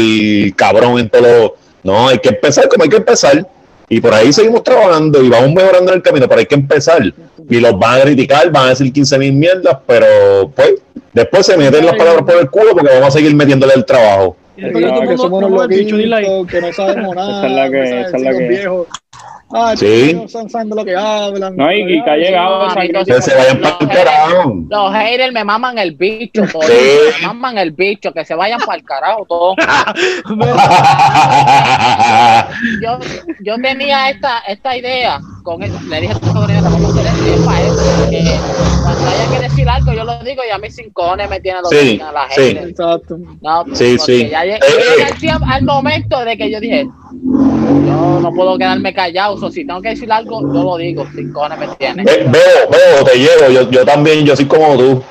S6: cabrón en todo. No, hay que empezar como hay que empezar. Y por ahí seguimos trabajando y vamos mejorando en el camino, pero hay que empezar. Y los van a criticar, van a decir 15 mil mierdas, pero pues después se meten las palabras por el culo porque vamos a seguir metiéndole el trabajo.
S4: Que somos unos loquitos, no sabemos nada.
S3: Esa es la que-
S4: no saben
S3: esa es la
S4: decir
S3: que-
S4: los viejos. Ah,
S6: Sí.
S4: no saben saben de lo que hablan.
S3: No, y- y que ha llegado
S6: Que se vayan
S5: los
S6: para el
S5: haters-
S6: carajo.
S5: Los haters me maman el bicho, por
S6: Sí.
S5: me maman el bicho, que se vayan para el carajo todos. Yo, yo tenía esta, esta idea, con el- le dije a tu sobrino, vamos a hacer esto para eso, que haya que decir algo, yo lo digo y a mí sin cojones me tiene los
S6: Sí,
S5: a la
S6: sí.
S5: gente.
S4: Exacto.
S5: No,
S6: Sí, sí.
S5: Ya llegué,
S6: Eh, eh.
S5: al, momento de que yo dije, yo no puedo quedarme callado, o si tengo que decir algo, yo lo digo, sin cojones me tiene.
S6: Ve- Veo, veo, te llevo, yo, yo también, yo soy como tú.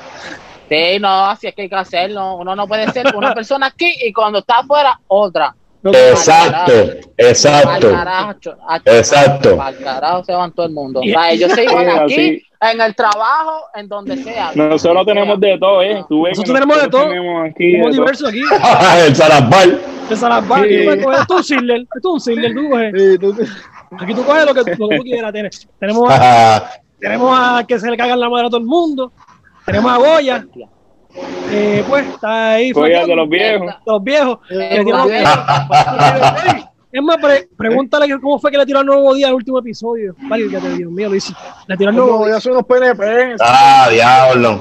S5: Sí, no, así es que hay que hacerlo. Uno no puede ser una persona aquí y cuando está afuera, otra.
S6: Exacto, exacto,
S5: Al carajo,
S6: exacto.
S5: Al carajo se van todo el mundo. O sea, yo soy igual
S3: Sí,
S5: aquí, en el trabajo, en donde sea.
S3: Nosotros tenemos de todo, ¿eh? Tú ves
S2: Nosotros tenemos de todo.
S3: tenemos aquí
S2: Somos diversos aquí.
S6: el Zarabal.
S2: De Salazar,
S3: Sí.
S2: aquí tú puedes coger- esto es un Sidler, es un Sidler, tú coges.
S4: Sí, tú- tú-
S2: Aquí tú coges lo que, lo que tú quieras. Tienes- Tenemos, a, tenemos a que se le cagan la madre a todo el mundo. Tenemos a Goya. Eh, pues está ahí.
S3: Los viejos.
S2: Los viejos.
S4: Eh,
S5: los viejos.
S2: Es más, pre- pregúntale cómo fue que le tiró al nuevo día el último episodio. Válgate, Dios mío, lo hice. Le tiró al nuevo día.
S4: ya son unos PNP.
S6: Ah, diablo.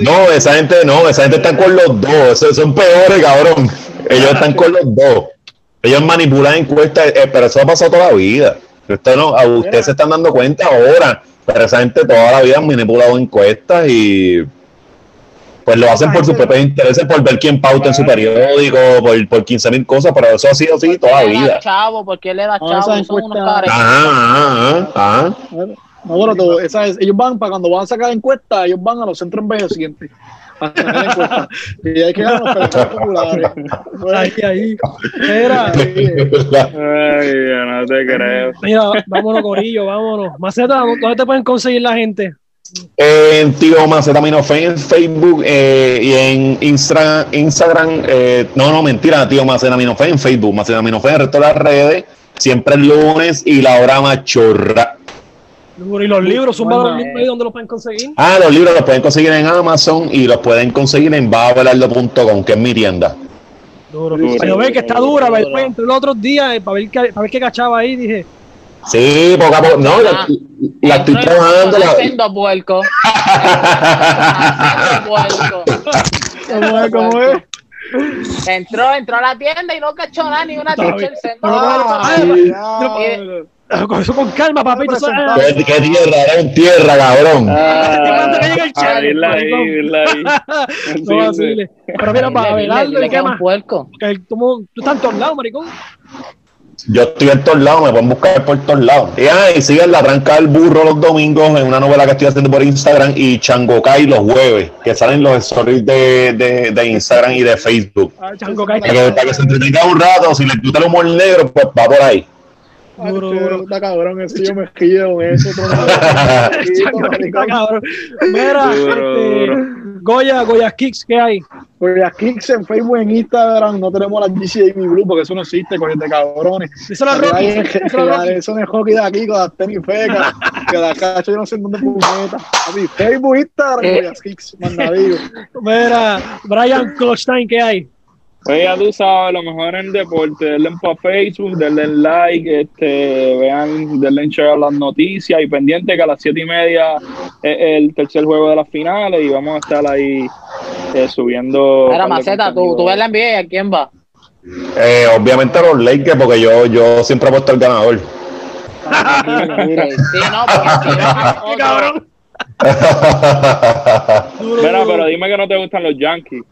S6: No, esa gente no, esa gente está con los dos. Esos son peores, cabrón. Ellos están con los dos. Ellos manipulan encuestas, eh, pero eso ha pasado toda la vida. Usted no, a ustedes se están dando cuenta ahora, pero esa gente toda la vida ha manipulado encuestas y pues lo hacen por sus propios intereses, por ver quién pauta en su periódico, por, por 15 mil cosas, pero eso ha sido así toda la
S5: ¿Por qué le da
S6: vida.
S5: chavo? ¿Por qué le da
S4: Ah,
S5: chavo? Son unos caretas.
S6: Ajá, ajá, ajá.
S4: No, bueno, tú, esa es- ellos van para cuando van a sacar encuestas, ellos van a los centros envejecientes. A sacar encuestas. Y hay que dar los populares.
S2: Ahí, ahí. Mira,
S3: Ay, yo no te creo.
S2: mira, vámonos, Corillo, vámonos. Maceta, ¿dónde te pueden conseguir la gente?
S6: En Tío Macetaminofe en Facebook eh, y en Instra- Instagram. eh, no, no, mentira, Tío Macetaminofe en Facebook. Macetaminofe en el resto de las redes. Siempre el lunes y la hora machorra.
S2: Y los libros, son
S4: Bueno,
S2: los libros ahí donde los pueden conseguir.
S6: Ah, los libros los pueden conseguir en Amazon y los pueden conseguir en babelardo.com, que es mi tienda.
S2: Duro.
S3: Duro.
S2: Pero ve que está dura,
S5: Duro.
S2: entre los otros días, eh, para ver, qué, para ver qué cachaba ahí, dije,
S6: Sí, poco a poco. No, la, la estoy trabajando. La,
S5: Haciendo vuelco.
S4: ¿Cómo es? ¿Cómo es?
S5: Entró, entró a la tienda y no cachó nada, ni una Ah,
S2: bueno,
S6: sí.
S4: Ya,
S2: con eso con calma, papito. ah,
S6: ¿Qué, qué tierra? Era en tierra, cabrón.
S3: Ah,
S2: que llegue el
S3: ah,
S2: chale, no,
S3: Sí, sí.
S2: Pero mira, para Abelardo qué
S5: un
S2: más.
S5: puerco.
S2: Que tú, tú estás en todos lados, maricón.
S6: Yo estoy en todos lados, me pueden buscar por todos lados. Y, ah, y sigan la tranca del burro los domingos en una novela que estoy haciendo por Instagram y Changokai los jueves, que salen los stories de, de, de Instagram y de Facebook.
S2: Chango Kai.
S6: Para que, para que se entretenga un rato, si les gusta el humor negro, pues va por ahí.
S2: Duro,
S4: Ay,
S2: duro.
S4: Está cabrón, ese yo me con eso. otro
S2: Chango Kai está cabrón. Mira,
S3: Duro, duro.
S2: Goya, Goya Kicks, ¿qué hay?
S4: Pues aquí en Facebook, en Instagram, no tenemos la GC Amy Blue porque eso no existe, coño de cabrones. Hay es que-
S2: díselo a Rocky.
S4: que Eso es hockey de aquí con las tenis fecas, que la cacho yo no sé en dónde puñeta. Así, Facebook, Instagram,
S5: Eh.
S4: Goya Kicks, mandadigo.
S2: Mira, Brian Klostein, ¿qué hay?
S3: Pues ya tú sabes, lo mejor en el deporte, denle para Facebook, denle like, este, vean, denle en share a las noticias y pendiente que a las siete y media es el tercer juego de las finales y vamos a estar ahí eh, subiendo.
S5: Mira, Maceta, tú, tú ves la NBA y a quién va.
S6: Eh, obviamente los Lakers, porque yo, yo siempre he puesto el ganador.
S5: Sí, no, porque si va
S2: ¡Qué
S5: otro-
S2: cabrón!
S3: Mira, pero dime que no te gustan los Yankees.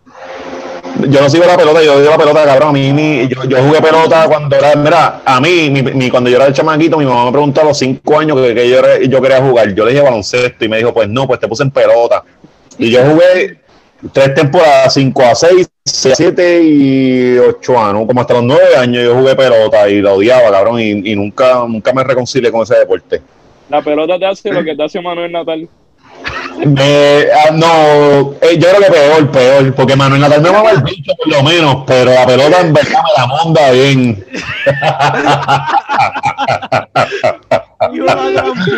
S6: Yo no sigo la pelota, yo digo la pelota, cabrón. A mí, mi- yo, yo jugué pelota cuando era, mira, a mí, mi, mi- cuando yo era el chamaquito, mi mamá me preguntó a los cinco años que, que yo, yo quería jugar. Yo le dije baloncesto y me dijo, pues no, pues te puse en pelota. Y yo jugué tres temporadas, cinco a seis, seis a siete y ocho años, como hasta los nueve años yo jugué pelota y la odiaba, cabrón, y, y nunca, nunca me reconcilié con ese deporte.
S3: La pelota te hace lo que te hace Manuel Natal.
S6: Me- ah, no, eh, yo creo que peor, peor, porque Manuel Natal me mama el bicho por lo menos, pero la pelota en verdad me la monda bien.
S2: De la gran puta.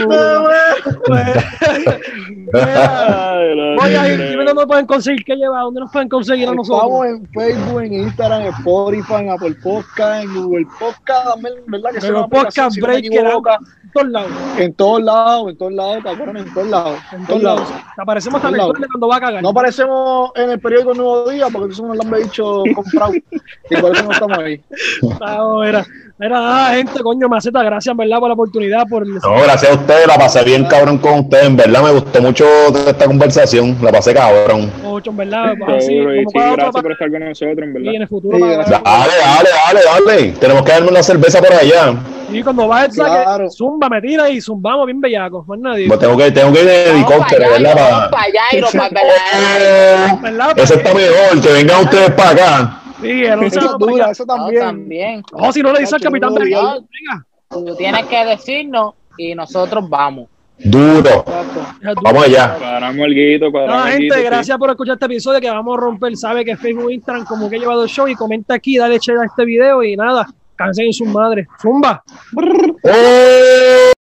S2: Dime dónde nos pueden conseguir, qué lleva, dónde nos pueden conseguir a nosotros.
S4: Estamos en Facebook, en Instagram, en Spotify, en Apple Podcast, en Google Podcast, ¿verdad? Que
S2: Pero
S4: una aplicación,
S2: podcast
S4: si
S2: breaker en todos lados.
S4: en todos lados, en todos lados, cabrón, en todos lados,
S2: En todos lados. Te aparecemos hasta el cuando va a cagar.
S4: No aparecemos en el periódico Nuevo Día porque eso nos lo han dicho comprado y por eso no estamos ahí.
S2: Ah, mira, mira, nada, gente, coño, Maceta, gracias, verdad, por la oportunidad, por el
S6: No, gracias a ustedes, la pasé bien cabrón con ustedes, en verdad me gustó mucho esta conversación, la pasé cabrón.
S2: mucho, en verdad. Así,
S3: y sí, gracias por estar con nosotros, en
S2: y
S3: verdad.
S2: en el futuro.
S4: Sí.
S6: Dale, dale, dale, dale, tenemos que darme una cerveza por allá.
S2: Y cuando va el saque,
S4: Claro.
S2: zumba, me tira y zumbamos bien bellacos, más nadie.
S6: Pues tengo que, tengo que ir en
S5: Vamos
S6: helicóptero, ¿verdad?
S5: para allá y.
S6: Eso está mejor, que vengan ustedes para acá.
S2: Sí, el
S4: Eso dura,
S5: No,
S4: también.
S2: No, si no le dice al capitán venga.
S5: Tú tienes que decirnos y nosotros vamos.
S6: Duro.
S4: Exacto.
S6: Vamos allá.
S3: Cuadramos el guito, cuadramos el guito,
S2: gente,
S3: sí.
S2: gracias por escuchar este episodio que vamos a romper. Sabe que Facebook, Instagram, como que he llevado el show y comenta aquí, dale share a este video y nada, cancelen su madre. Zumba.
S6: ¡Oh!